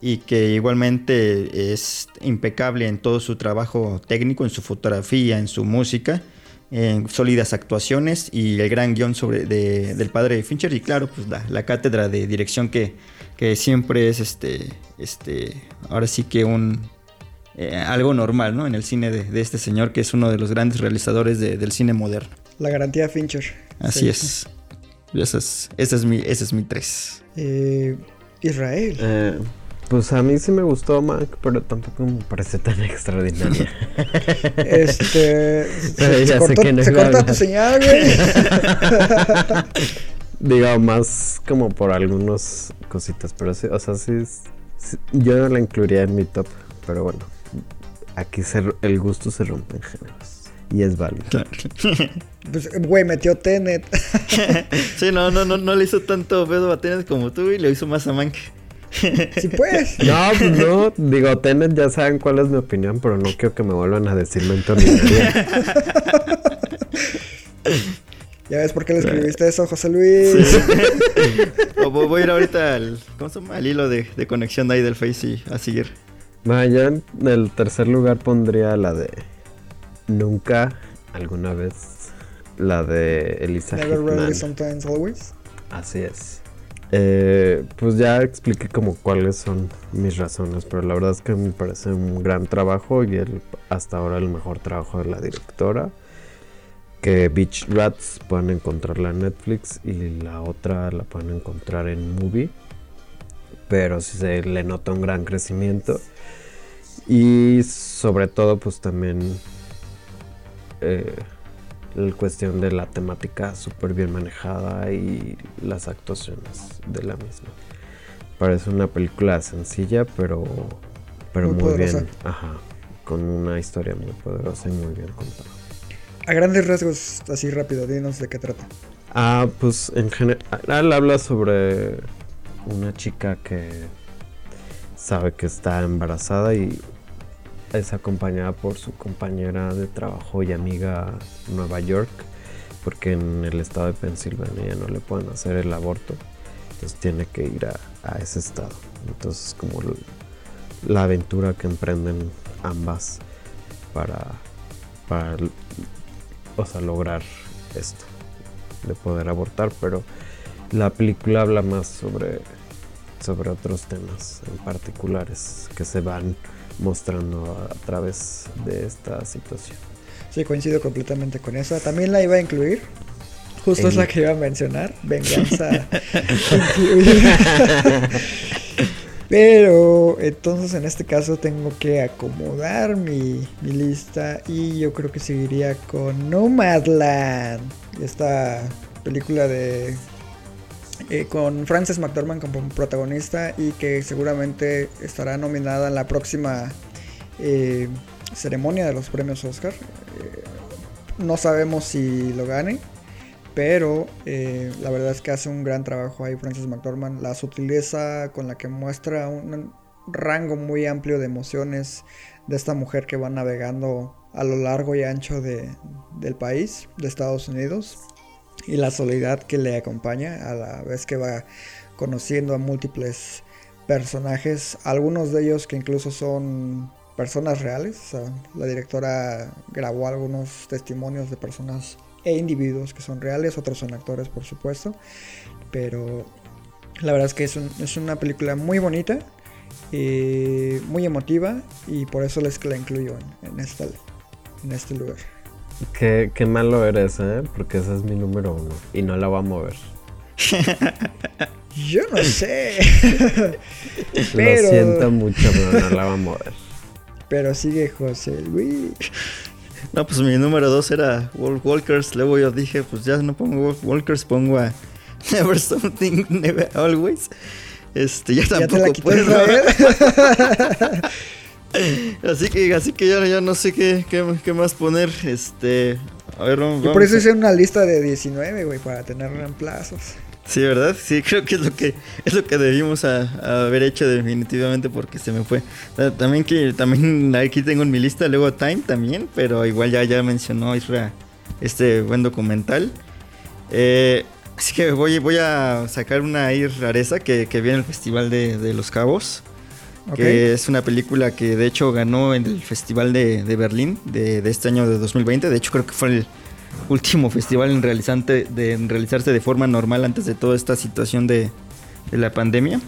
y que igualmente es impecable en todo su trabajo técnico, en su fotografía, en su música, en sólidas actuaciones y el gran guion sobre de- del padre Fincher y claro, pues la, la cátedra de dirección que, que siempre es este, este, ahora sí que un eh, algo normal, ¿no? En el cine de, de este señor que es uno de los grandes realizadores de- del cine moderno. La garantía Fincher. Así Sí. es. Ese es, ese es mi, ese es mi tres. Eh, Israel. eh, pues a mí sí me gustó Mank, pero tampoco me parece tan extraordinaria. Este. Pero se, cortó, que no se corta tu señal, güey. Digo, más como por algunas cositas, pero sí, o sea, sí, es- sí, yo no la incluiría en mi top, pero bueno, aquí se, el gusto se rompe en géneros y es válido. Pues, güey, metió Tenet. sí, no, no, no, no le hizo tanto pedo a Tenet como tú y le hizo más a Mank. Sí, pues. No, pues no, digo, Tenet ya saben cuál es mi opinión, pero no quiero que me vuelvan a decir mentonizaría. Ya ves por qué le escribiste eso, José Luis. Voy a ir ahorita al, ¿cómo se llama? al hilo de, de conexión de ahí del Face y a seguir. Bueno, yo en el tercer lugar pondría la de Nunca, alguna vez, la de Elisa Never really, sometimes, always. Así es. Eh, pues ya expliqué como cuáles son mis razones, pero la verdad es que me parece un gran trabajo y el, hasta ahora el mejor trabajo de la directora. Que Beach Rats pueden encontrarla en Netflix y la otra la pueden encontrar en Movie. Pero sí se le nota un gran crecimiento. Y sobre todo pues también eh, la cuestión de la temática súper bien manejada y las actuaciones de la misma. Parece una película sencilla, pero, pero Muy bien. Ajá, con una historia muy poderosa y muy bien contada. A grandes rasgos, así rápido, dinos de qué trata. Ah, pues en general habla sobre una chica que sabe que está embarazada y es acompañada por su compañera de trabajo y amiga Nueva York, porque en el estado de Pensilvania no le pueden hacer el aborto, entonces tiene que ir a, ese estado. Entonces como la aventura que emprenden ambas para, para o sea, lograr esto de poder abortar, pero la película habla más sobre, sobre otros temas en particulares que se van mostrando a, a través de esta situación. Sí, coincido completamente con esa. También la iba a incluir. Justo es la que iba a mencionar. Venganza. Pero entonces en este caso tengo que acomodar mi, mi lista y yo creo que seguiría con Nomadland. Esta película de eh, con Frances McDormand como protagonista y que seguramente estará nominada en la próxima eh, ceremonia de los premios Oscar. Eh, no sabemos si lo gane, pero la verdad es que hace un gran trabajo ahí Frances McDormand. La sutileza con la que muestra un rango muy amplio de emociones de esta mujer que va navegando a lo largo y ancho de, del país, de Estados Unidos, y la soledad que le acompaña a la vez que va conociendo a múltiples personajes, algunos de ellos que incluso son personas reales. La directora grabó algunos testimonios de personas e individuos que son reales, otros son actores por supuesto, pero la verdad es que es, es una película muy bonita, y muy emotiva y por eso les que la incluyo en, en esta, en este lugar. Qué, qué malo eres, ¿eh? Porque ese es mi número uno. Y no la voy a mover. Yo no sé, Lo Pero- siento mucho, pero no la voy a mover. pero sigue José Luis. No, pues mi número dos era Wolf Walkers. Luego yo dije, pues ya no pongo Wolf Walkers, pongo a Never Something, Never Always. Este, ya Ya te la tampoco puedo. Así que, así que ya, ya no sé qué, qué, qué más poner. Este, a ver, vamos. Y por eso hice una lista de 19, güey, para tener reemplazos. Sí, ¿verdad? Sí, creo que es lo que es lo que debimos a- a haber hecho definitivamente porque se me fue. También que también aquí tengo en mi lista luego Time también, pero igual ya ya mencionó Isra este buen documental. Eh, así que voy, voy a sacar una ahí rareza que, que vi en el Festival de, de Los Cabos. Ok. Que es una película que de hecho ganó en el Festival de, de Berlín de, de este año de 2020. De hecho creo que fue el último festival en, realizante, de, en realizarse de forma normal antes de toda esta situación de, de la pandemia.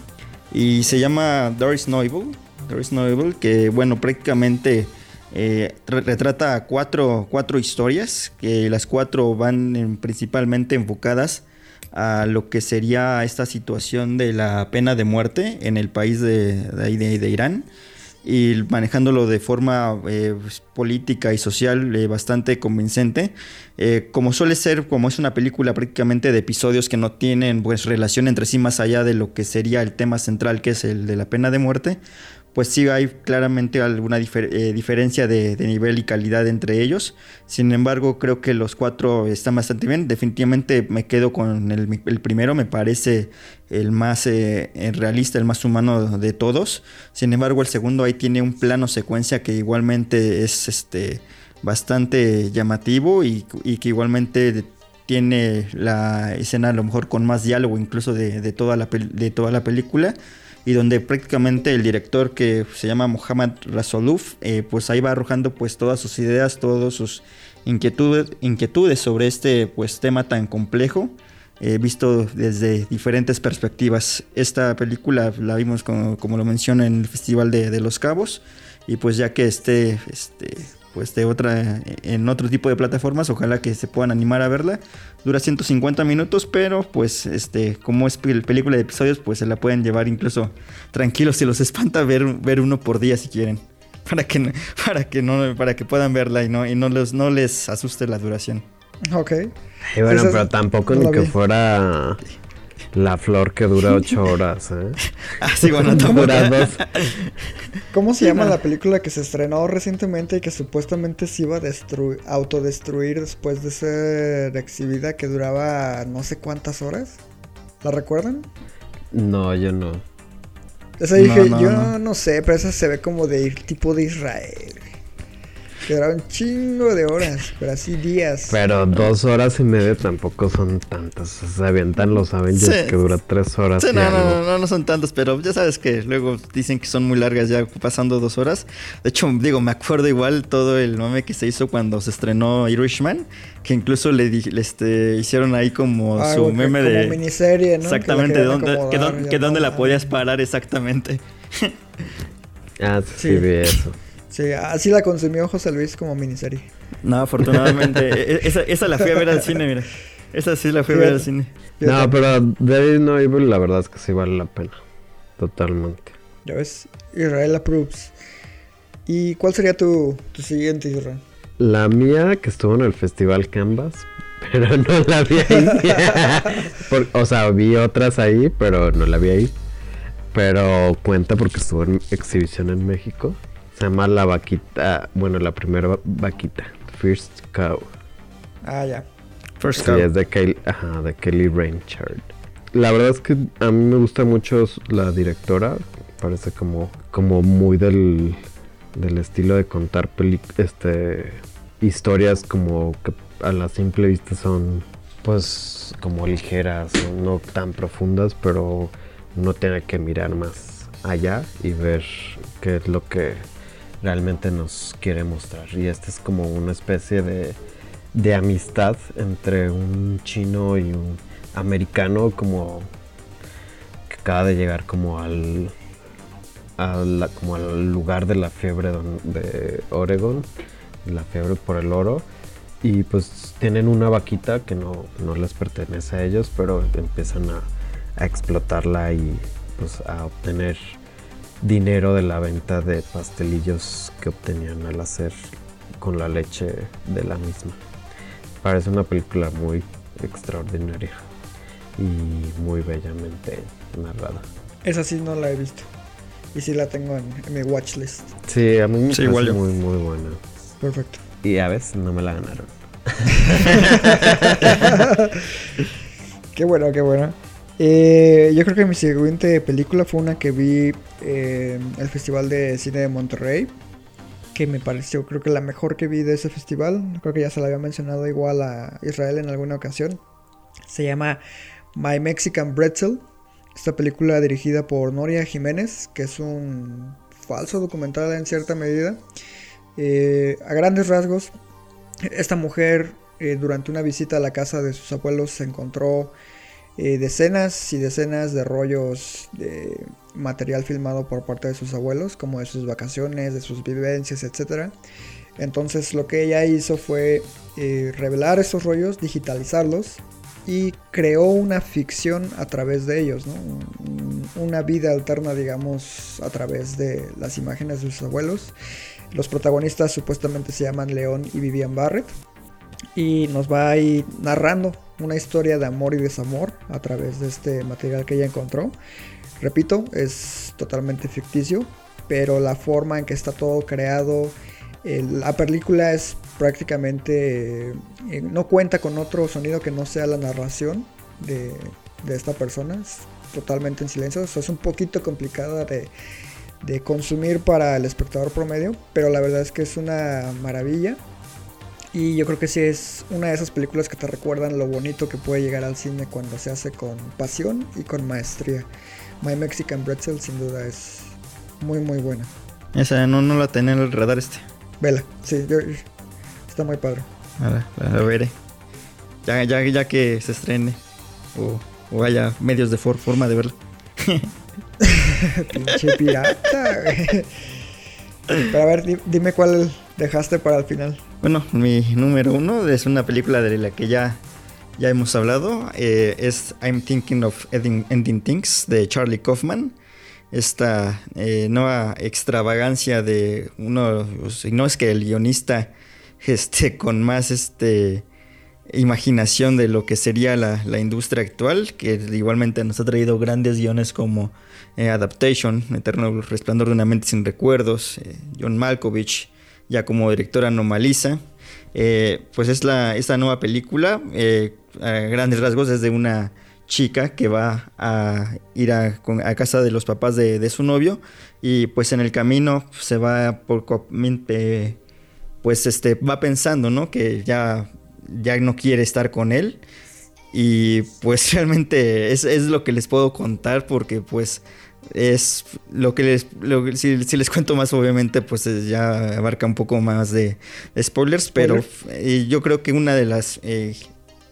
Y se llama Doris Noble. Doris Noble, que bueno, prácticamente eh, re- retrata cuatro, cuatro historias, que las cuatro van en- principalmente enfocadas a lo que sería esta situación de la pena de muerte en el país de, de, de- de Irán y manejándolo de forma eh, pues, política y social eh, bastante convincente. Eh, como suele ser, como es una película prácticamente de episodios que no tienen pues relación entre sí más allá de lo que sería el tema central que es el de la pena de muerte, pues sí hay claramente alguna eh, diferencia de, nivel y calidad entre ellos. Sin embargo, creo que los cuatro están bastante bien. Definitivamente me quedo con el, primero, me parece el más eh, eh, realista, el más humano de todos. Sin embargo, el segundo ahí tiene un plano secuencia que igualmente es este bastante llamativo y, que igualmente tiene la escena a lo mejor con más diálogo incluso de, toda, la, de toda la película y donde prácticamente el director que se llama Mohammad Rasoluf eh, pues ahí va arrojando pues todas sus ideas, todas sus inquietudes, inquietudes sobre este pues tema tan complejo eh, visto desde diferentes perspectivas. Esta película la vimos como, como lo menciona en el Festival de, de Los Cabos y pues ya que esté este, pues de otra en otro tipo de plataformas, ojalá que se puedan animar a verla. Dura 150 minutos, pero pues este como es pel- película de episodios, pues se la pueden llevar incluso tranquilos si los espanta ver, ver uno por día si quieren. Para que, no- para que no para que puedan verla y no y no les no les asuste la duración. Ok. Y bueno, Esa- pero tampoco no ni que fuera la flor que dura ocho horas, ¿eh? Ah, sí, bueno. Dura dos. ¿Cómo se Sí, llama no. la película que se estrenó recientemente y que supuestamente se iba a destru- autodestruir después de ser exhibida que duraba no sé cuántas horas? ¿La recuerdan? No, yo no. Esa dije, No, no, yo no. no. sé, pero esa se ve como de tipo de Israel. Que un chingo de horas, pero así días. Pero dos horas y media tampoco son tantas. Se avientan los Avengers Sí. que dura tres horas. Sí, y no, no, algo. no, no, no son tantos, pero ya sabes que luego dicen que son muy largas ya pasando dos horas. De hecho, digo, me acuerdo igual todo el mame que se hizo cuando se estrenó Irishman, que incluso le, le, este, hicieron ahí como Ah, su que- meme como de... miniserie, ¿no? Que Exactamente, querían dónde, acomodar, que, que dónde no, la ah. podías parar exactamente. Ah, sí, Sí. sí, vi eso. Sí, así la consumió José Luis como miniserie. No, afortunadamente. e- esa, esa la fui a ver al cine, mira. Esa sí la fui a ver al cine. No, pero David No Evil la verdad es que sí vale la pena. Totalmente. Ya ves, Israel approves. ¿Y cuál sería tu, tu siguiente, Israel? La mía que estuvo en el festival Canvas, pero no la vi ahí. Por- o sea, vi otras ahí, pero no la vi ahí. Pero cuenta porque estuvo en exhibición en México. Se llama La Vaquita, bueno, la primera va- vaquita, First Cow. Ah, ya. First Sí, Cow. es de Kelly, ajá, de Kelly Rainchard. La verdad es que a mí me gusta mucho la directora. Parece como, como muy del, del estilo de contar peli- este, historias como que a la simple vista son pues como ligeras, no, no tan profundas, pero uno tiene que mirar más allá y ver qué es lo que realmente nos quiere mostrar. Y esta es como una especie de, de amistad entre un chino y un americano como que acaba de llegar como al a la- como al lugar de la fiebre de Oregon, la fiebre por el oro. Y pues tienen una vaquita que no, no les pertenece a ellos, pero empiezan a, a explotarla y pues a obtener dinero de la venta de pastelillos que obtenían al hacer con la leche de la misma. Parece una película muy extraordinaria y muy bellamente narrada. Esa sí no la he visto. Y sí la tengo en, en mi watchlist. Sí, a mí me Sí, parece igual muy muy buena. Perfecto. Y a veces no me la ganaron. Qué bueno, qué bueno. Eh, yo creo que mi siguiente película fue una que vi eh, en el Festival de Cine de Monterrey. Que me pareció, creo que la mejor que vi de ese festival. Creo que ya se la había mencionado igual a Israel en alguna ocasión. Se llama My Mexican Pretzel. Esta película dirigida por Noria Jiménez, que es un falso documental en cierta medida. Eh, a grandes rasgos, esta mujer eh, durante una visita a la casa de sus abuelos se encontró eh, decenas y decenas de rollos de material filmado por parte de sus abuelos, como de sus vacaciones, de sus vivencias, etc. Entonces lo que ella hizo fue eh, revelar estos rollos, digitalizarlos y creó una ficción a través de ellos, una vida alterna, digamos, a través de las imágenes de sus abuelos. Los protagonistas supuestamente se llaman León y Vivian Barrett y nos va a ir narrando una historia de amor y desamor a través de este material que ella encontró. Repito, es totalmente ficticio, pero la forma en que está todo creado, la película es prácticamente eh, no cuenta con otro sonido que no sea la narración de, de esta persona, es totalmente en silencio, o es un poquito complicada de, de consumir para el espectador promedio, pero la verdad es que es una maravilla. Y yo creo que sí es una de esas películas que te recuerdan lo bonito que puede llegar al cine cuando se hace con pasión y con maestría. My Mexican Pretzel sin duda es muy muy buena. Esa no, no la tenía en el radar este. Vela, sí, yo- está muy padre. A la, veré. Ya, ya, ya que se estrene. O, o haya medios de for- forma de verla. Pinche pirata. Pero a ver, di- dime cuál dejaste para el final. Bueno, mi número uno es una película de la que ya, ya hemos hablado. eh, es I'm Thinking of Ending, Things de Charlie Kaufman. Esta eh, nueva extravagancia de uno, si no es que el guionista este, con más este, imaginación de lo que sería la, la industria actual, que igualmente nos ha traído grandes guiones como eh, Adaptation, Eterno Resplandor de una mente sin recuerdos, John Malkovich, ya como director Anomaliza. Eh, pues es la, esta nueva película, eh, a grandes rasgos, es de una chica que va a ir a casa de los papás de, de su novio y pues en el camino se va por pues este va pensando no que ya ya no quiere estar con él y pues realmente es, es lo que les puedo contar porque pues es lo que les lo que- si, si les cuento más obviamente pues es- ya abarca un poco más de, de spoilers pero eh, yo creo que una de las eh,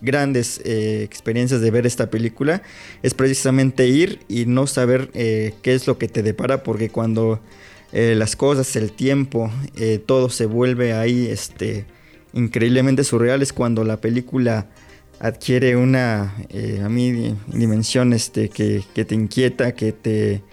grandes eh, experiencias de ver esta película es precisamente ir y no saber eh, qué es lo que te depara porque cuando eh, las cosas, el tiempo, eh, todo se vuelve ahí este, increíblemente surreal es cuando la película adquiere una, eh, a mí, dimensión este, que, que te inquieta, que te,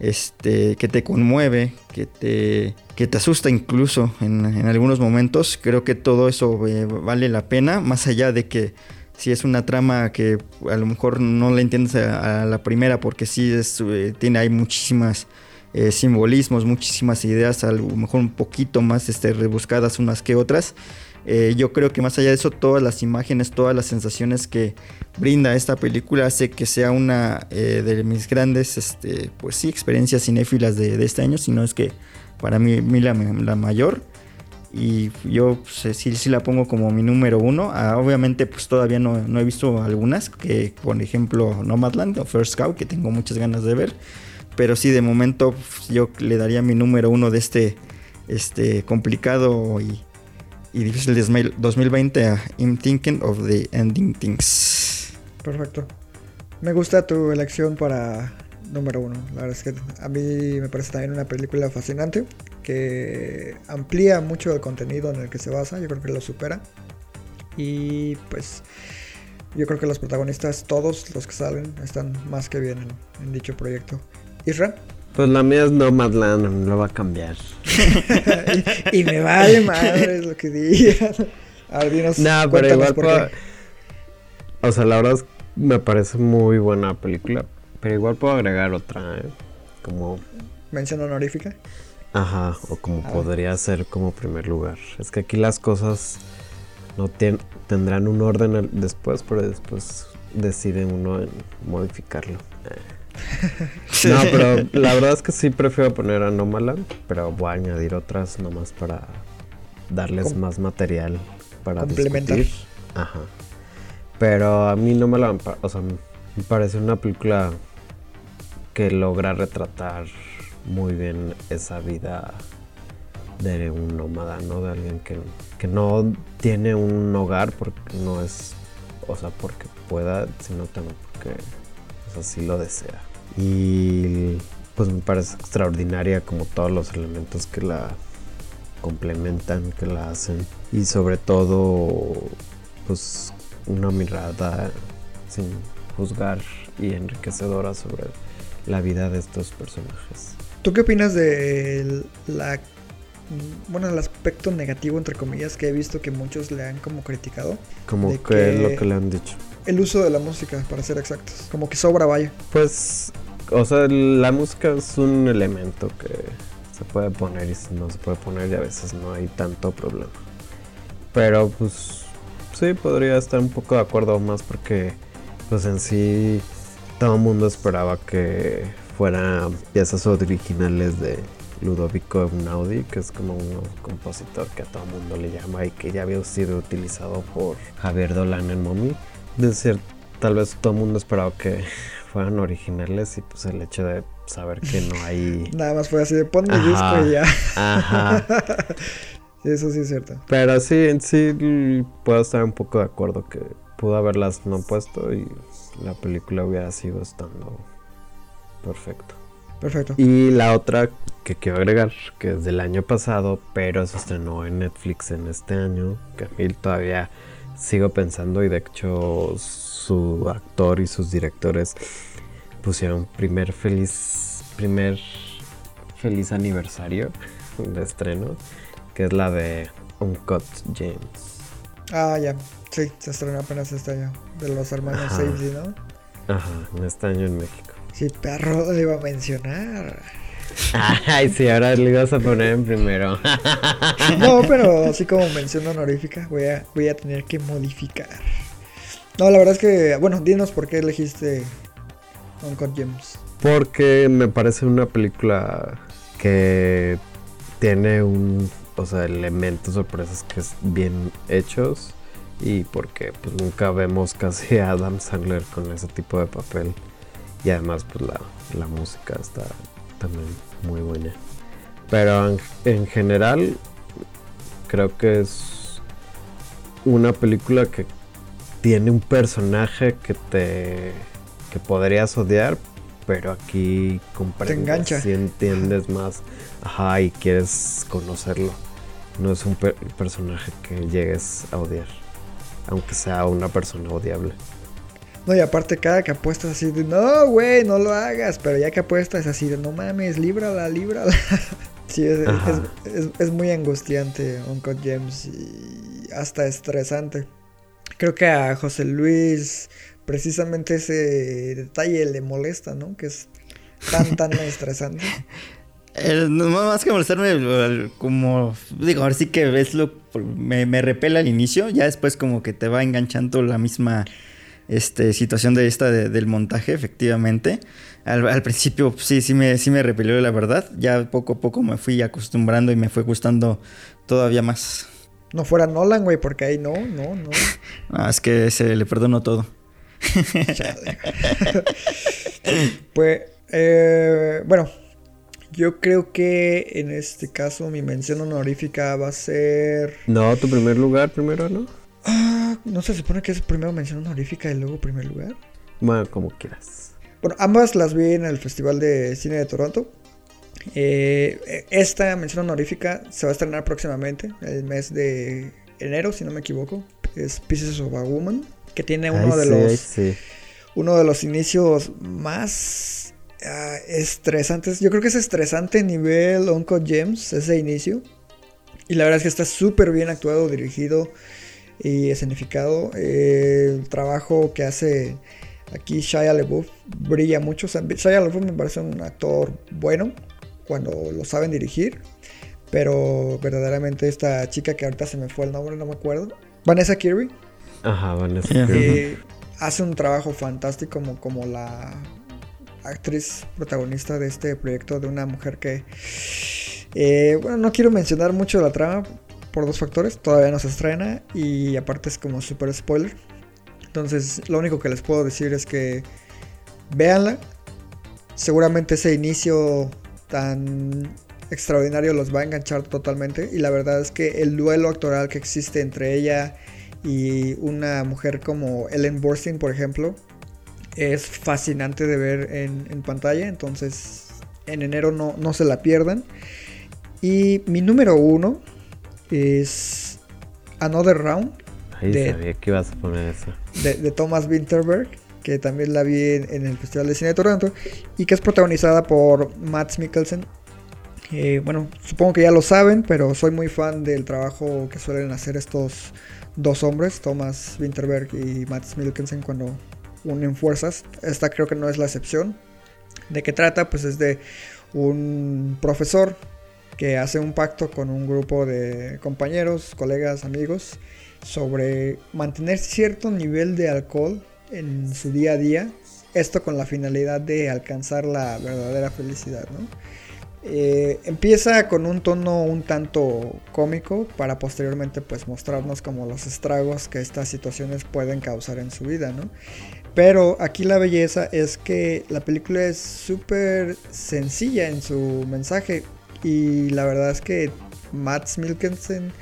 este, que te conmueve, que te, que te asusta incluso en, en algunos momentos. Creo que todo eso eh, vale la pena, más allá de que si es una trama que a lo mejor no la entiendes a, la primera, porque sí es, eh, tiene hay muchísimas simbolismos, muchísimas ideas, a lo mejor un poquito más este, rebuscadas unas que otras. Eh, yo creo que más allá de eso, todas las imágenes, todas las sensaciones que brinda esta película hace que sea una eh, de mis grandes, este, pues sí, experiencias cinéfilas de, de este año, sino es que para mí, la, la mayor. Y yo pues, sí, sí la pongo como mi número uno. Ah, obviamente pues todavía no, no he visto algunas, que por ejemplo Nomadland o First Scout, que tengo muchas ganas de ver. Pero sí, de momento pues, yo le daría mi número uno de este, este complicado y, y difícil de 2020 a I'm Thinking of the Ending Things. Perfecto. Me gusta tu elección para número uno. La verdad es que a mí me parece también una película fascinante que amplía mucho el contenido en el que se basa. Yo creo que lo supera. Y pues yo creo que los protagonistas, todos los que salen, están más que bien en, dicho proyecto. Isra. Pues la mía es Nomadland, no lo va a cambiar. y, y, me vale madre lo que digan. A ver, dinos, no, pero igual puedo... O sea, la verdad es, me parece muy buena película. Pero igual puedo agregar otra, ¿eh? Como... ¿Mención honorífica? Ajá, o como podría ser como primer lugar. Es que aquí las cosas no ten, tendrán un orden después, pero después decide uno en modificarlo. No, pero la verdad es que sí prefiero poner a Nomaland, pero voy a añadir otras nomás para darles Com más material para complementar. discutir. Ajá. Pero a mí no me la, o sea, me parece una película que logra retratar muy bien esa vida de un nómada, ¿no? De alguien que, que no tiene un hogar porque no es, o sea, porque pueda, sino también porque así lo desea. Y pues me parece extraordinaria como todos los elementos que la complementan, que la hacen. Y sobre todo, pues una mirada sin juzgar y enriquecedora sobre la vida de estos personajes. ¿Tú qué opinas de la bueno, el aspecto negativo entre comillas que he visto que muchos le han como criticado? Como que, que lo que le han dicho. El uso de la música, para ser exactos. Como que sobra, vaya. Pues, o sea, la música es un elemento que se puede poner y no se puede poner y a veces no hay tanto problema. Pero pues sí, podría estar un poco de acuerdo más porque pues en sí todo el mundo esperaba que fueran piezas originales de Ludovico Einaudi, que es como un compositor que a todo el mundo le llama y que ya había sido utilizado por Javier Dolan en Mommy de ser, tal vez todo el mundo esperaba que fueran originales y pues el hecho de saber que no hay... Nada más fue así de pon mi disco y ya. Ajá. Eso sí es cierto. Pero sí, en sí puedo estar un poco de acuerdo que pudo haberlas no puesto y la película hubiera sido estando perfecto. Perfecto. Y la otra que quiero agregar, que es del año pasado, pero se estrenó en Netflix en este año, que a mí todavía sigo pensando y de hecho su actor y sus directores pusieron primer feliz primer feliz aniversario de estreno que es la de Uncut James ah ya. Sí se estrenó apenas este año de los hermanos Safety no ajá en este año en México. Sí perro lo iba a mencionar Ay, sí, ahora le ibas a poner en primero. No, pero así como mención honorífica, voy a, voy a tener que modificar. No, la verdad es que, bueno, dinos por qué elegiste Uncut Gems. Porque me parece una película que tiene un, o sea, elementos sorpresas que es bien hechos y porque pues nunca vemos casi a Adam Sandler con ese tipo de papel y además pues la, la música está también muy buena. Pero en, en, general creo que es una película que tiene un personaje que te que podrías odiar, pero aquí comprendes te si entiendes más, ajá, y quieres conocerlo. no es un per- personaje que llegues a odiar, aunque sea una persona odiable. No, y aparte cada que apuestas así de, no, güey, no lo hagas, pero ya que apuestas así de, no mames, líbrala, líbrala. sí, es, es- es- es muy angustiante Uncut James y hasta estresante. Creo que a José Luis precisamente ese detalle le molesta, ¿no? Que es tan, tan estresante. No, más que molestarme, como digo, ahora sí que es lo me, me repela al inicio, ya después como que te va enganchando la misma este, situación de esta de- del montaje, efectivamente. Al, al principio pues, sí, sí me, sí me repelió la verdad, ya poco a poco me fui acostumbrando y me fue gustando todavía más. No fuera Nolan, güey, porque ahí no, no, no. Ah, es que se le perdono todo. Pues, eh, bueno, yo creo que en este caso mi mención honorífica va a ser... No, tu primer lugar primero, ¿no? Ah, ¿No se supone que es primero mención honorífica y luego primer lugar? Bueno, como quieras. Bueno, ambas las vi en el Festival de Cine de Toronto. Eh, esta mención honorífica se va a estrenar próximamente, el mes de enero, si no me equivoco. Es Pieces of a Woman, que tiene uno Ay, de sí, los ay, sí. uno de los inicios más ah, estresantes. Yo creo que es estresante nivel Uncut Gems, ese inicio. Y la verdad es que está súper bien actuado, dirigido y escenificado. Eh, el trabajo que hace aquí Shia LaBeouf brilla mucho. O sea, Shia LaBeouf me parece un actor bueno cuando lo saben dirigir. Pero verdaderamente esta chica que ahorita se me fue el nombre, no me acuerdo. Vanessa Kirby. Ajá, Vanessa. Kirby. Eh, hace un trabajo fantástico como, como la actriz protagonista de este proyecto de una mujer que... eh, bueno, no quiero mencionar mucho la trama por dos factores. Todavía no se estrena y aparte es como super spoiler. Entonces lo único que les puedo decir es que véanla. Seguramente ese inicio tan extraordinario los va a enganchar totalmente. Y la verdad es que el duelo actoral que existe entre ella y una mujer como Ellen Burstyn, por ejemplo, es fascinante de ver en, en pantalla. Entonces, en enero no, no se la pierdan. Y mi número uno es Another Round Ay, de- sabía que ibas a poner eso. de, de Thomas Winterberg, que también la vi en, en el Festival de Cine de Toronto, y que es protagonizada por Matt Mikkelsen. Eh, bueno, supongo que ya lo saben, pero soy muy fan del trabajo que suelen hacer estos dos hombres, Thomas Winterberg y Matt Mikkelsen, cuando unen fuerzas. Esta creo que no es la excepción. ¿De qué trata? Pues es de un profesor que hace un pacto con un grupo de compañeros, colegas, amigos, sobre mantener cierto nivel de alcohol en su día a día. Esto con la finalidad de alcanzar la verdadera felicidad, ¿no? Eh, empieza con un tono un tanto cómico para posteriormente pues mostrarnos como los estragos que estas situaciones pueden causar en su vida, ¿no? Pero aquí la belleza es que la película es súper sencilla en su mensaje y la verdad es que Matt Mikkelsen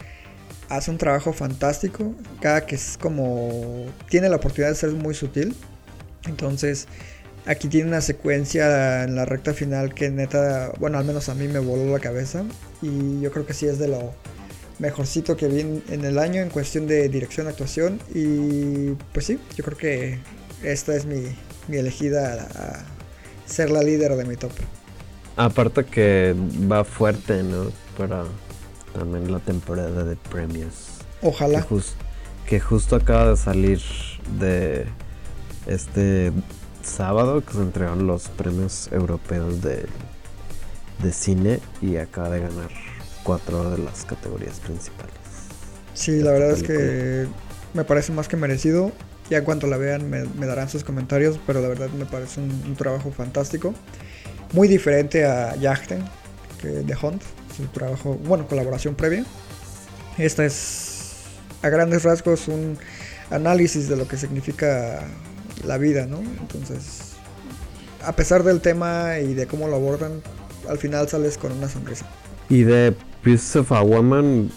hace un trabajo fantástico, cada que es como tiene la oportunidad de ser muy sutil. Entonces, aquí tiene una secuencia en la recta final que neta, bueno, al menos a mí me voló la cabeza y yo creo que sí es de lo mejorcito que vi en, en el año en cuestión de dirección, actuación y pues sí, yo creo que esta es mi, mi elegida a, a ser la líder de mi top. Aparte que va fuerte, ¿no? Para también la temporada de premios. Que, Ojalá. que justo acaba de salir de este sábado que se entregaron los premios europeos de, de cine y acaba de ganar cuatro de las categorías principales. Sí, la verdad es que me parece más que merecido. Ya en cuanto la vean me, me darán sus comentarios, pero la verdad me parece un, un trabajo fantástico. Muy diferente a Yachten, que de Hunt, su trabajo, bueno, colaboración previa. Esta es a grandes rasgos un análisis de lo que significa la vida, ¿no? Entonces, a pesar del tema y de cómo lo abordan, al final sales con una sonrisa. Y de Piece of a Woman,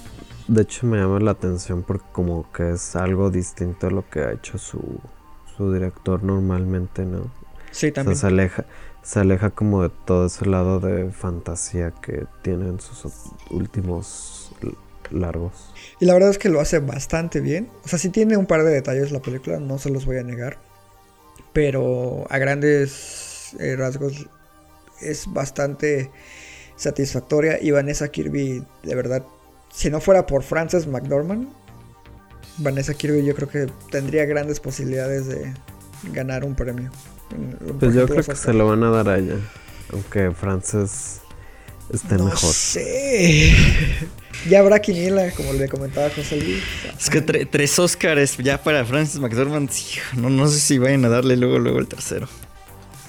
de hecho me llama la atención porque como que es algo distinto a lo que ha hecho su, su director normalmente, ¿no? Sí, O sea, también. se aleja, se aleja como de todo ese lado de fantasía que tienen sus ot- últimos largos. Y la verdad es que lo hace bastante bien. O sea, sí tiene un par de detalles la película, no se los voy a negar. Pero a grandes eh, rasgos es bastante satisfactoria. Y Vanessa Kirby, de verdad, si no fuera por Frances McDormand, Vanessa Kirby yo creo que tendría grandes posibilidades de ganar un premio. Pues yo creo que se lo van a dar a ella. Aunque Frances esté no mejor. sé. ya habrá quiniela, como le comentaba José Luis. Es que tre- tres Oscars ya para Francis McDormand. sí, No, no sé si vayan a darle luego, luego el tercero.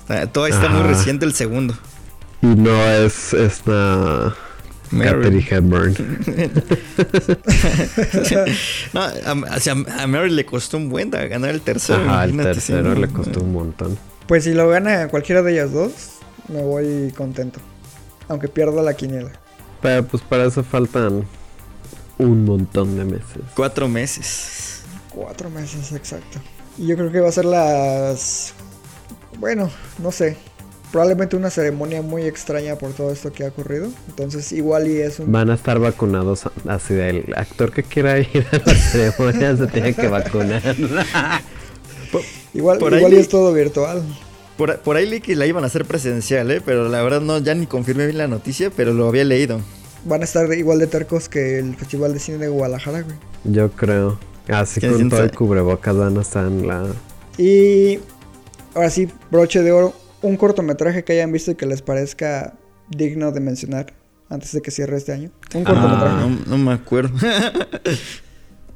Ah, Todavía está muy Ajá. reciente el segundo. Y no es esta. Katherine Hepburn. no, a, o sea, a Mary le costó un buen da- ganar el tercero. Ajá, el sí, tercero le costó un montón. Pues si lo gana cualquiera de ellas dos, me voy contento. Aunque pierda la quiniela. Pero pues para eso faltan un montón de meses. Cuatro meses. Cuatro meses, exacto. Y yo creo que va a ser las... Bueno, no sé. Probablemente una ceremonia muy extraña por todo esto que ha ocurrido. Entonces igual y es un... Van a estar vacunados así del actor que quiera ir a la ceremonia se tiene que vacunar. Igual, por ahí y es todo virtual. Por, por ahí leí que la iban a hacer presencial, ¿eh? Pero la verdad no, ya ni confirmé bien la noticia, pero lo había leído. Van a estar igual de tercos que el Festival de Cine de Guadalajara, güey. Yo creo. Así ¿Qué con todo el cubrebocas van a estar en la. Y ahora sí, broche de oro. Un cortometraje que hayan visto y que les parezca digno de mencionar antes de que cierre este año. Un cortometraje. Ah, no, no me acuerdo.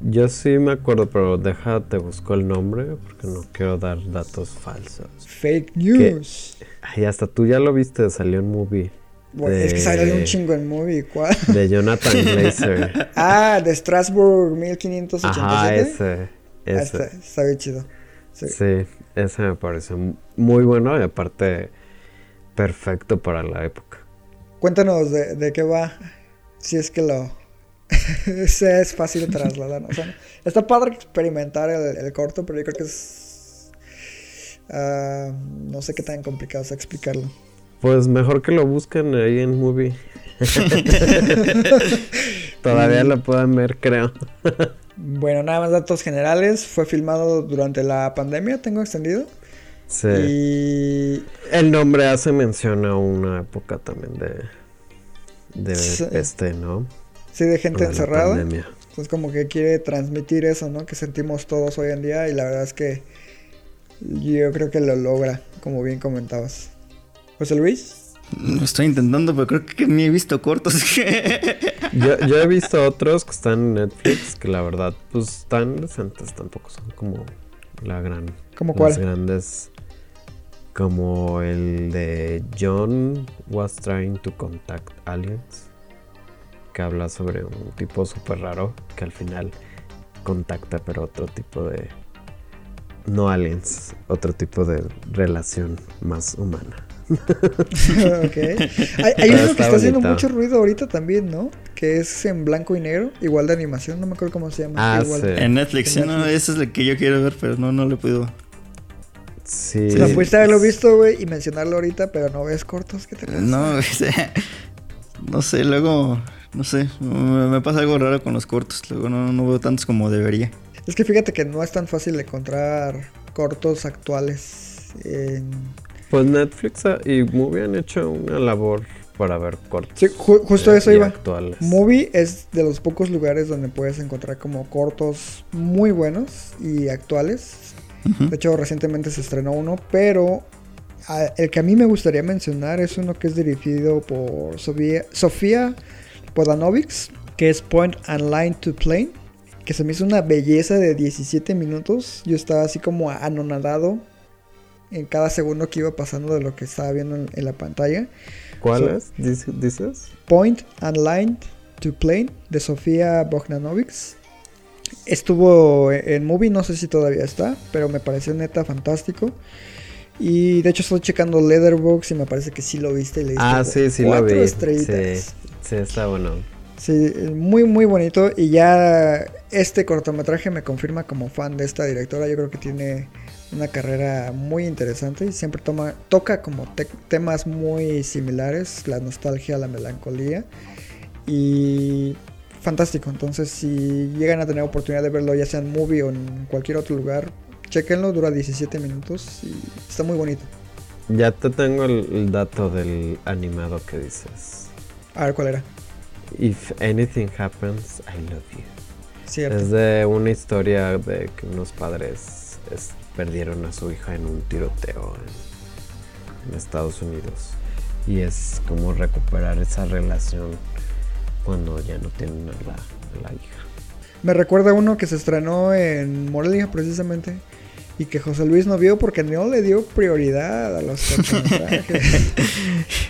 Yo sí me acuerdo, pero déjate busco el nombre porque no quiero dar datos falsos. Fake news. Ay, hasta tú ya lo viste, salió en movie. Bueno, Es que sale un chingo en movie. ¿Cuál? De Jonathan Glazer. ah, de Strasbourg 1587. Ajá, ese. Ah, ese. está, está bien chido. Sí. Sí, ese me parece muy bueno y aparte perfecto para la época. Cuéntanos de, de qué va. Si es que lo. Es fácil de trasladar. O sea, está padre experimentar el, el corto, pero yo creo que es. ah, no sé qué tan complicado es explicarlo. Pues mejor que lo busquen ahí en movie. Todavía lo pueden ver, creo. Bueno, nada más datos generales. Fue filmado durante la pandemia, tengo extendido. Sí. Y. El nombre hace mención a una época también de. De Sí. este, ¿no? Sí, de gente De la encerrada. pandemia. Entonces como que quiere transmitir eso, ¿no? Que sentimos todos hoy en día y la verdad es que yo creo que lo logra, como bien comentabas. José Luis, Lo estoy intentando, pero creo que ni he visto cortos. Yo, yo he visto otros que están en Netflix que la verdad, pues están decentes, tampoco son como la gran. ¿Cómo Los cuál? grandes. Como el de John was trying to contact aliens. Que habla sobre un tipo súper raro que al final contacta, pero otro tipo de. No aliens, otro tipo de relación más humana. ok. Hay, hay uno que está haciendo bonito. mucho ruido ahorita también, ¿no? Que es en blanco y negro, igual de animación, no me acuerdo cómo se llama. Ah, igual. sí. en Netflix, En sí, no, Netflix. eso es lo que yo quiero ver, pero no, no lo puedo. Sí. Sea, pudiste haberlo visto, güey, y mencionarlo ahorita, pero no ves cortos, ¿qué te pasa? No, o sea, no sé, luego, no sé, me, me pasa algo raro con los cortos. Luego no, no veo tantos como debería. Es que fíjate que no es tan fácil encontrar cortos actuales en... Pues Netflix ah, y Movie han hecho una labor para ver cortos. Sí, ju- justo eh, eso iba. Actuales. Movie es de los pocos lugares donde puedes encontrar como cortos muy buenos y actuales. De hecho, recientemente se estrenó uno, pero ah, el que a mí me gustaría mencionar es uno que es dirigido por Sofía, Sofía Podanovics, que es Point and Line to Plane, que se me hizo una belleza de 17 minutos. Yo estaba así como anonadado en cada segundo que iba pasando de lo que estaba viendo en, en la pantalla. ¿Cuál So- es? Dice- ¿Dices? Point and Line to Plane de Sofía Bogdanovics. Estuvo en movie, no sé si todavía está, pero me pareció neta fantástico. Y de hecho estoy checando Leatherbox y me parece que sí lo viste y le diste Ah, sí, sí lo cuatro vi. estrellitas. Sí, sí, está bueno. Sí, muy muy bonito y ya este cortometraje me confirma como fan de esta directora. Yo creo que tiene una carrera muy interesante y siempre toma, toca como te- temas muy similares, la nostalgia, la melancolía y fantástico. Entonces, si llegan a tener oportunidad de verlo, ya sea en movie o en cualquier otro lugar, chequenlo, dura 17 minutos y está muy bonito. Ya te tengo el, el dato del animado que dices. A ver cuál era. If anything happens, I love you. Cierto. Es de una historia de que unos padres es- perdieron a su hija en un tiroteo en, en Estados Unidos. Y es como recuperar esa relación cuando ya no tienen a la, a la hija. Me recuerda uno que se estrenó en Morelia precisamente y que José Luis no vio porque no le dio prioridad a los cortometrajes.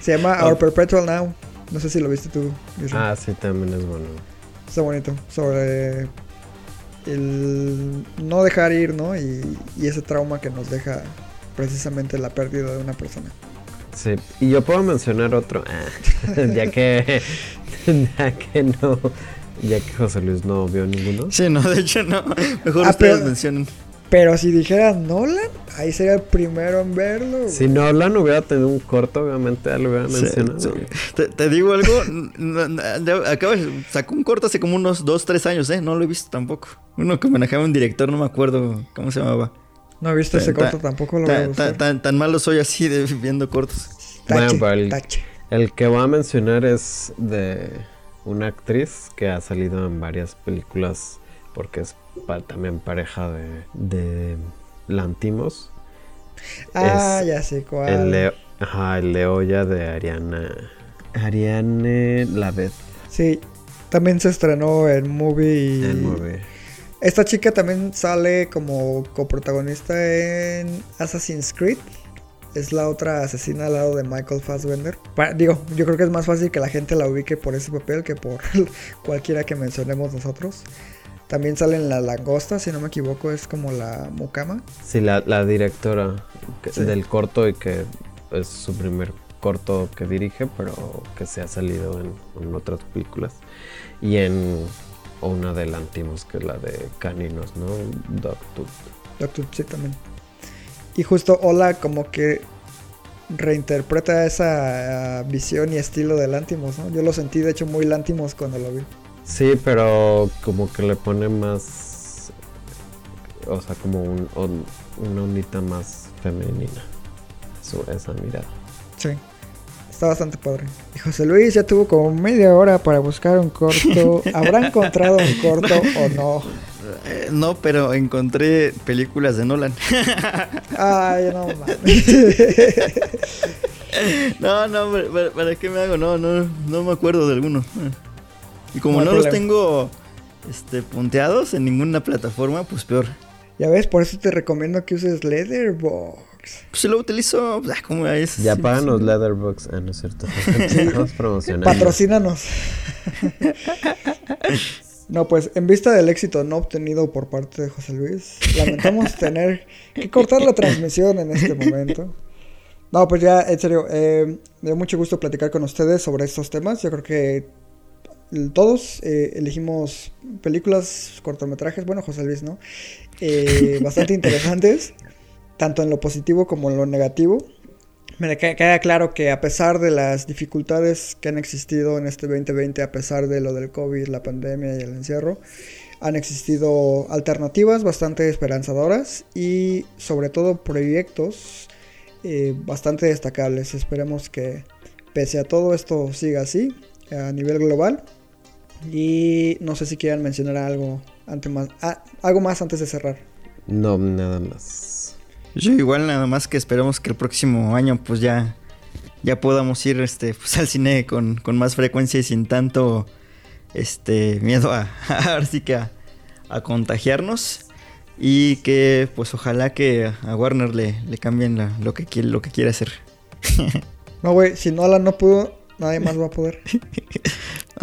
se llama Our Perpetual Now. No sé si lo viste tú. Ah, sí, también es bueno. Está bonito. Sobre el no dejar ir, ¿no? Y, y ese trauma que nos deja precisamente la pérdida de una persona. Sí, y yo puedo mencionar otro, ah, ya que ya que no, ya que José Luis no vio ninguno. Sí, no, de hecho no. Mejor Ah, ustedes pero- mencionan. Pero si dijera Nolan, ahí sería el primero en verlo. Si Nolan hubiera tenido un corto, obviamente ya lo hubiera mencionado. sí. Te, te digo algo, n- n- n- acaba, sacó un corto hace como unos 2, 3 años, ¿eh? No lo he visto tampoco. Uno que manejaba un director, no me acuerdo cómo se llamaba. No he visto ese corto, tampoco lo tan, tan malo soy así de viendo cortos. Bueno, Tache, pero el, tache. el que voy a mencionar es de una actriz que ha salido en varias películas porque es pa- también pareja de, de Lantimos. Ah, es ya sé cuál. El, Leo, ajá, el Leoya de Ariana. Ariane Lavez Sí, también se estrenó en movie. en movie. Esta chica también sale como coprotagonista en Assassin's Creed. Es la otra asesina al lado de Michael Fassbender. Pa- digo, yo creo que es más fácil que la gente la ubique por ese papel que por cualquiera que mencionemos nosotros. También sale en La Langosta, si no me equivoco, es como la mucama. Sí, la, la directora que- Sí. del corto y que es su primer corto que dirige, pero que se ha salido en, en otras películas. Y en una de Lantimos, que es la de Caninos, ¿no? Dogtooth. Doctor sí también. Y justo Ola como que reinterpreta esa ah, visión y estilo de Lantimos, ¿no? Yo lo sentí de hecho muy Lantimos cuando lo vi. Sí, pero como que le pone más. O sea, como un, on- una ondita más femenina. Su, esa mirada. Sí. Está bastante padre. Y José Luis ya tuvo como media hora para buscar un corto. ¿Habrá encontrado un corto o no? Eh, no, pero encontré películas de Nolan. Ay, no mames. no, no, ¿para- ¿para, para qué me hago? No, no, no me acuerdo de alguno. Y como No los tengo este, punteados en ninguna plataforma, pues peor. Ya ves, por eso te recomiendo que uses Leatherbox. Pues si lo utilizo, pues, ah, ¿cómo es? Ya Sí, pagan sí. los Leatherbox. Ah, no es cierto. Patrocínanos. No, pues en vista del éxito no obtenido por parte de José Luis, lamentamos tener que cortar la transmisión en este momento. No, pues ya, en serio, eh, me dio mucho gusto platicar con ustedes sobre estos temas. Yo creo que todos eh, elegimos películas, cortometrajes, bueno, José Luis, ¿no? Eh, bastante interesantes, tanto en lo positivo como en lo negativo. Me que- queda claro que a pesar de las dificultades que han existido en este 2020, a pesar de lo del COVID, la pandemia y el encierro, han existido alternativas bastante esperanzadoras y sobre todo proyectos eh, bastante destacables. Esperemos que pese a todo esto siga así a nivel global. Y no sé si quieran mencionar algo, antes más, ah, algo más antes de cerrar. No, nada más. Yo igual nada más que esperemos que el próximo año pues ya, ya podamos ir este, pues, al cine con, con más frecuencia y sin tanto este, miedo a, ahora sí que a, a contagiarnos. Y que pues ojalá que a Warner le, le cambien la- lo, que quiere, lo que quiere hacer. No, güey, si Nolan no pudo, nadie más va a poder.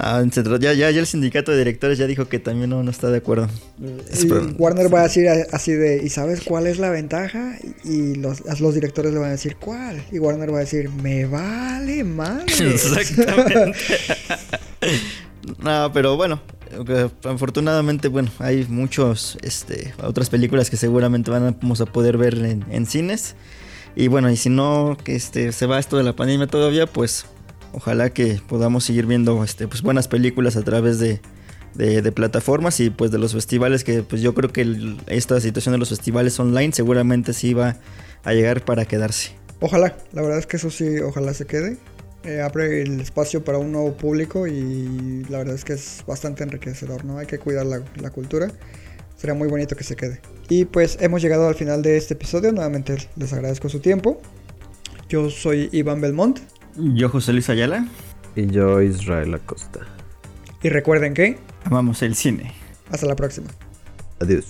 Ah, ya, ya, ya el sindicato de directores ya dijo que también no, no está de acuerdo. Y Espero- Warner va a decir así de, ¿y sabes cuál es la ventaja? Y los, los directores le van a decir, ¿cuál? Y Warner va a decir, me vale madre. Exactamente. no, pero bueno, eh, afortunadamente, bueno, hay muchos, este, otras películas que seguramente van a- vamos a poder ver en, en cines. Y bueno, y si no, que este, se va esto de la pandemia todavía, pues ojalá que podamos seguir viendo, este, pues buenas películas a través de, de, de plataformas y pues de los festivales que pues yo creo que esta situación de los festivales online seguramente sí va a llegar para quedarse. Ojalá, la verdad es que eso sí, ojalá se quede. Eh, abre el espacio para un nuevo público y la verdad es que es bastante enriquecedor, ¿no? Hay que cuidar la cultura. Sería muy bonito que se quede. Y pues hemos llegado al final de este episodio. Nuevamente les agradezco su tiempo. Yo soy Iván Belmont. Yo José Luis Ayala, Y yo, Israel Acosta. Y recuerden que amamos el cine. hasta la próxima. Adiós.